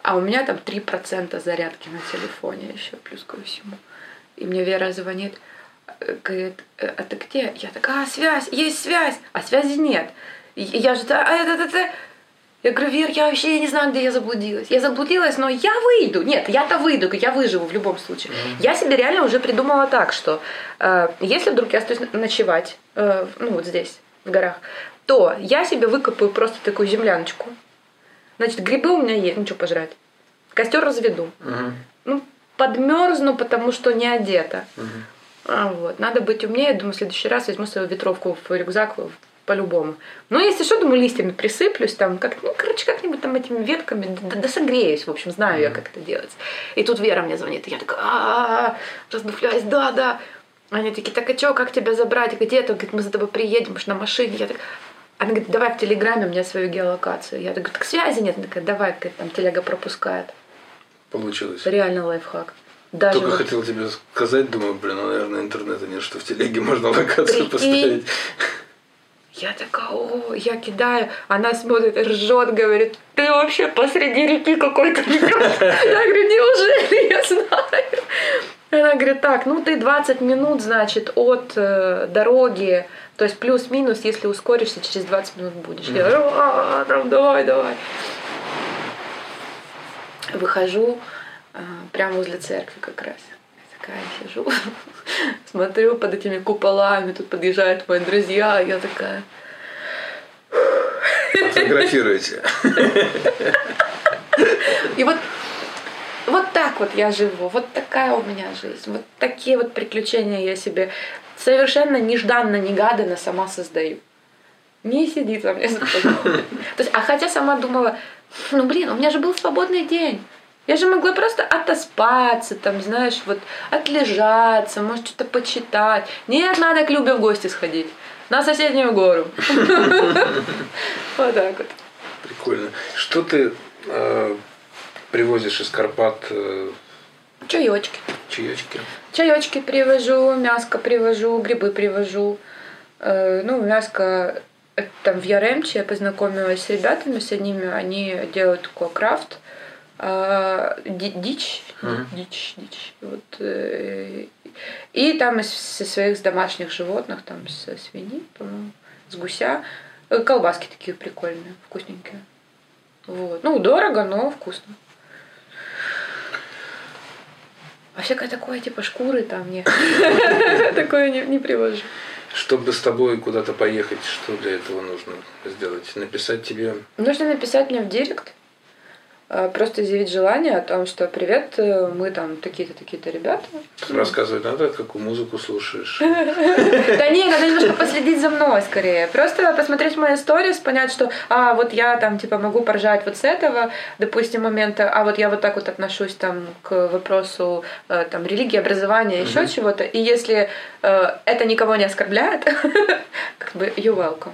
А у меня там 3% зарядки на телефоне еще, плюс ко всему. И мне Вера звонит, э, говорит, «Э, а ты где? Я такая, а, связь, есть связь, а связи нет. Я же, «Да, а, это, это, это». Я говорю, Вер, я вообще не знаю, где я заблудилась. Я заблудилась, но я выйду. Нет, я-то выйду, я выживу в любом случае. Я себе реально уже придумала так, что э, если вдруг я остаюсь ночевать, э, ну вот здесь, в горах, то я себе выкопаю просто такую земляночку. Значит, грибы у меня есть, ничего пожрать. Костер разведу. Мгм. Ну, подмерзну, потому что не одета. Мгм. А, вот. Надо быть умнее. Думаю, в следующий раз возьму свою ветровку в рюкзак по-любому. Ну, если что, думаю, листьями присыплюсь там, как, ну, короче, как-нибудь там этими ветками, да, да согреюсь, в общем, знаю я, как это делать. И тут Вера мне звонит, и я такая, раздуфляюсь, да, да. Они такие, так а что, как тебя забрать, где ты? Говорит, мы за тобой приедем, мы ж на машине. Я так, она говорит, давай в Телеграме мне свою геолокацию. Я так, так связи нет. Она такая, давай, говорит, там телега пропускает. Получилось. Реально лайфхак. Даже Только вот- хотел тебе сказать, думаю, блин, ну, наверное, интернета нет, что в телеге можно локацию Прикинь. поставить. Я такая, о, я кидаю. Она смотрит, ржет, говорит, ты вообще посреди реки какой-то. Я говорю, неужели я знаю? Она говорит, так, ну ты 20 минут, значит, от э, дороги, то есть плюс-минус, если ускоришься, через 20 минут будешь. Я говорю, «А, там, давай, давай. Выхожу э, прямо возле церкви как раз. Я такая сижу, смотрю под этими куполами, тут подъезжают мои друзья, я такая... Фотографируете. И вот, вот так вот я живу, вот такая у меня жизнь, вот такие вот приключения я себе совершенно нежданно-негаданно сама создаю. Не сидит во мне. То есть, а хотя сама думала, ну блин, у меня же был свободный день. Я же могла просто отоспаться, там, знаешь, вот отлежаться, может, что-то почитать. Нет, надо к Любе в гости сходить. На соседнюю гору. Вот так вот. Прикольно. Что ты э, привозишь из Карпат э, Чаечки. чаечки? Чаечки привожу, мяско привожу, грибы привожу. Э, Ну, мяско это там в Яремче я познакомилась с ребятами, с одними, они делают такой крафт. А, ди- дичь, Мгм. дичь, дичь. Вот, э, и там из со своих домашних животных, там со свиньи, по-моему, с гуся, э, колбаски такие прикольные, вкусненькие. Вот. Ну, дорого, но вкусно. А всякое такое, типа шкуры там не. Такое не, привожу. Чтобы с тобой куда-то поехать, что для этого нужно сделать? Написать тебе Нужно написать мне в директ, просто изъявить желание о том, что привет, э, мы там такие-то, такие-то ребята. рассказывать надо, какую музыку слушаешь. Да нет, надо немножко последить за мной скорее. Просто посмотреть мои сторис, понять, что, а, вот я там, типа, могу поржать вот с этого, допустим, момента, а вот я вот так вот отношусь там к вопросу э, там религии, образования, еще чего-то. И если э, это никого не оскорбляет, как бы you welcome.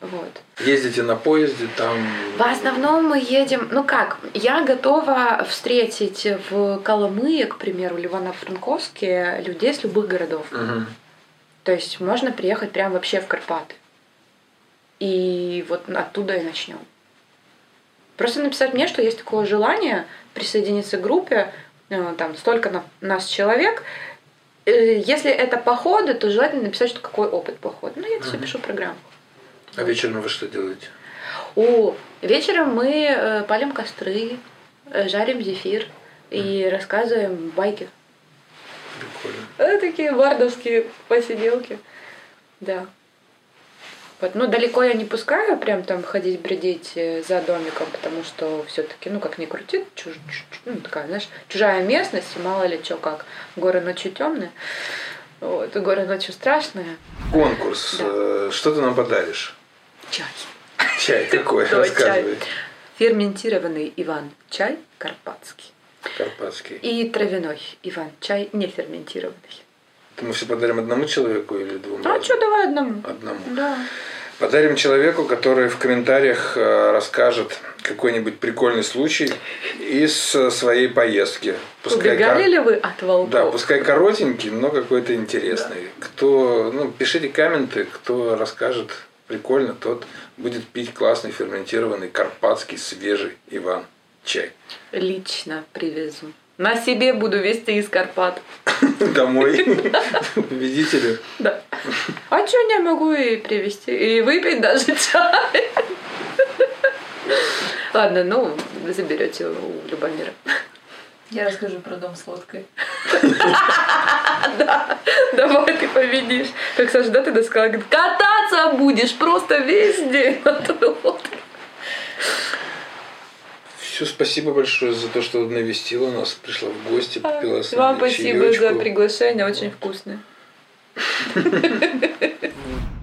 Вот. Ездите на поезде, там... В основном мы едем, ну как, я готова встретить в Коломые, к примеру, в Ивано-Франковске людей с любых городов. Мгм. То есть можно приехать прям вообще в Карпаты. И вот оттуда и начнем. Просто написать мне, что есть такое желание присоединиться к группе, э, там столько на- нас человек. Э, Если это походы, то желательно написать, что какой опыт похода. Ну, я это все пишу в программу. А вечером вы что делаете? О, вечером мы э, палим костры, э, жарим зефир и рассказываем байки. Прикольно. Это такие бардовские посиделки. Да. Вот, ну, далеко я не пускаю прям там ходить, бредить э, за домиком, потому что все-таки, ну, как ни крути, чуж, чуж- ну, такая, знаешь, чужая местность, и мало ли что как. Горы ночью темные, вот, горы ночью страшные. Конкурс. Да. Что ты нам подаришь? Чай. Чай какой? Рассказывай. чай. Ферментированный Иван чай карпатский. Карпатский. И травяной Иван чай не ферментированный. Это мы все подарим одному человеку или двум? А разным? что, давай одному. Одному. Да. Подарим человеку, который в комментариях э, расскажет какой-нибудь прикольный случай из э, своей поездки. Убегали кор- ли вы от волков? Да, пускай коротенький, но какой-то интересный. Кто, ну, пишите комменты, кто расскажет прикольно, тот будет пить классный ферментированный карпатский свежий Иван чай. Лично привезу. На себе буду везти из Карпат. Домой победителю. Да. А что не могу и привезти? И выпить даже чай. Ладно, ну, заберете у Любомира. Я расскажу про дом с лодкой. Давай ты победишь. Как Саша, да, ты сказала, говорит, кататься будешь просто весь день на той лодке. Все, спасибо большое за то, что навестила нас, пришла в гости, попила с Вам спасибо за приглашение, очень вкусно.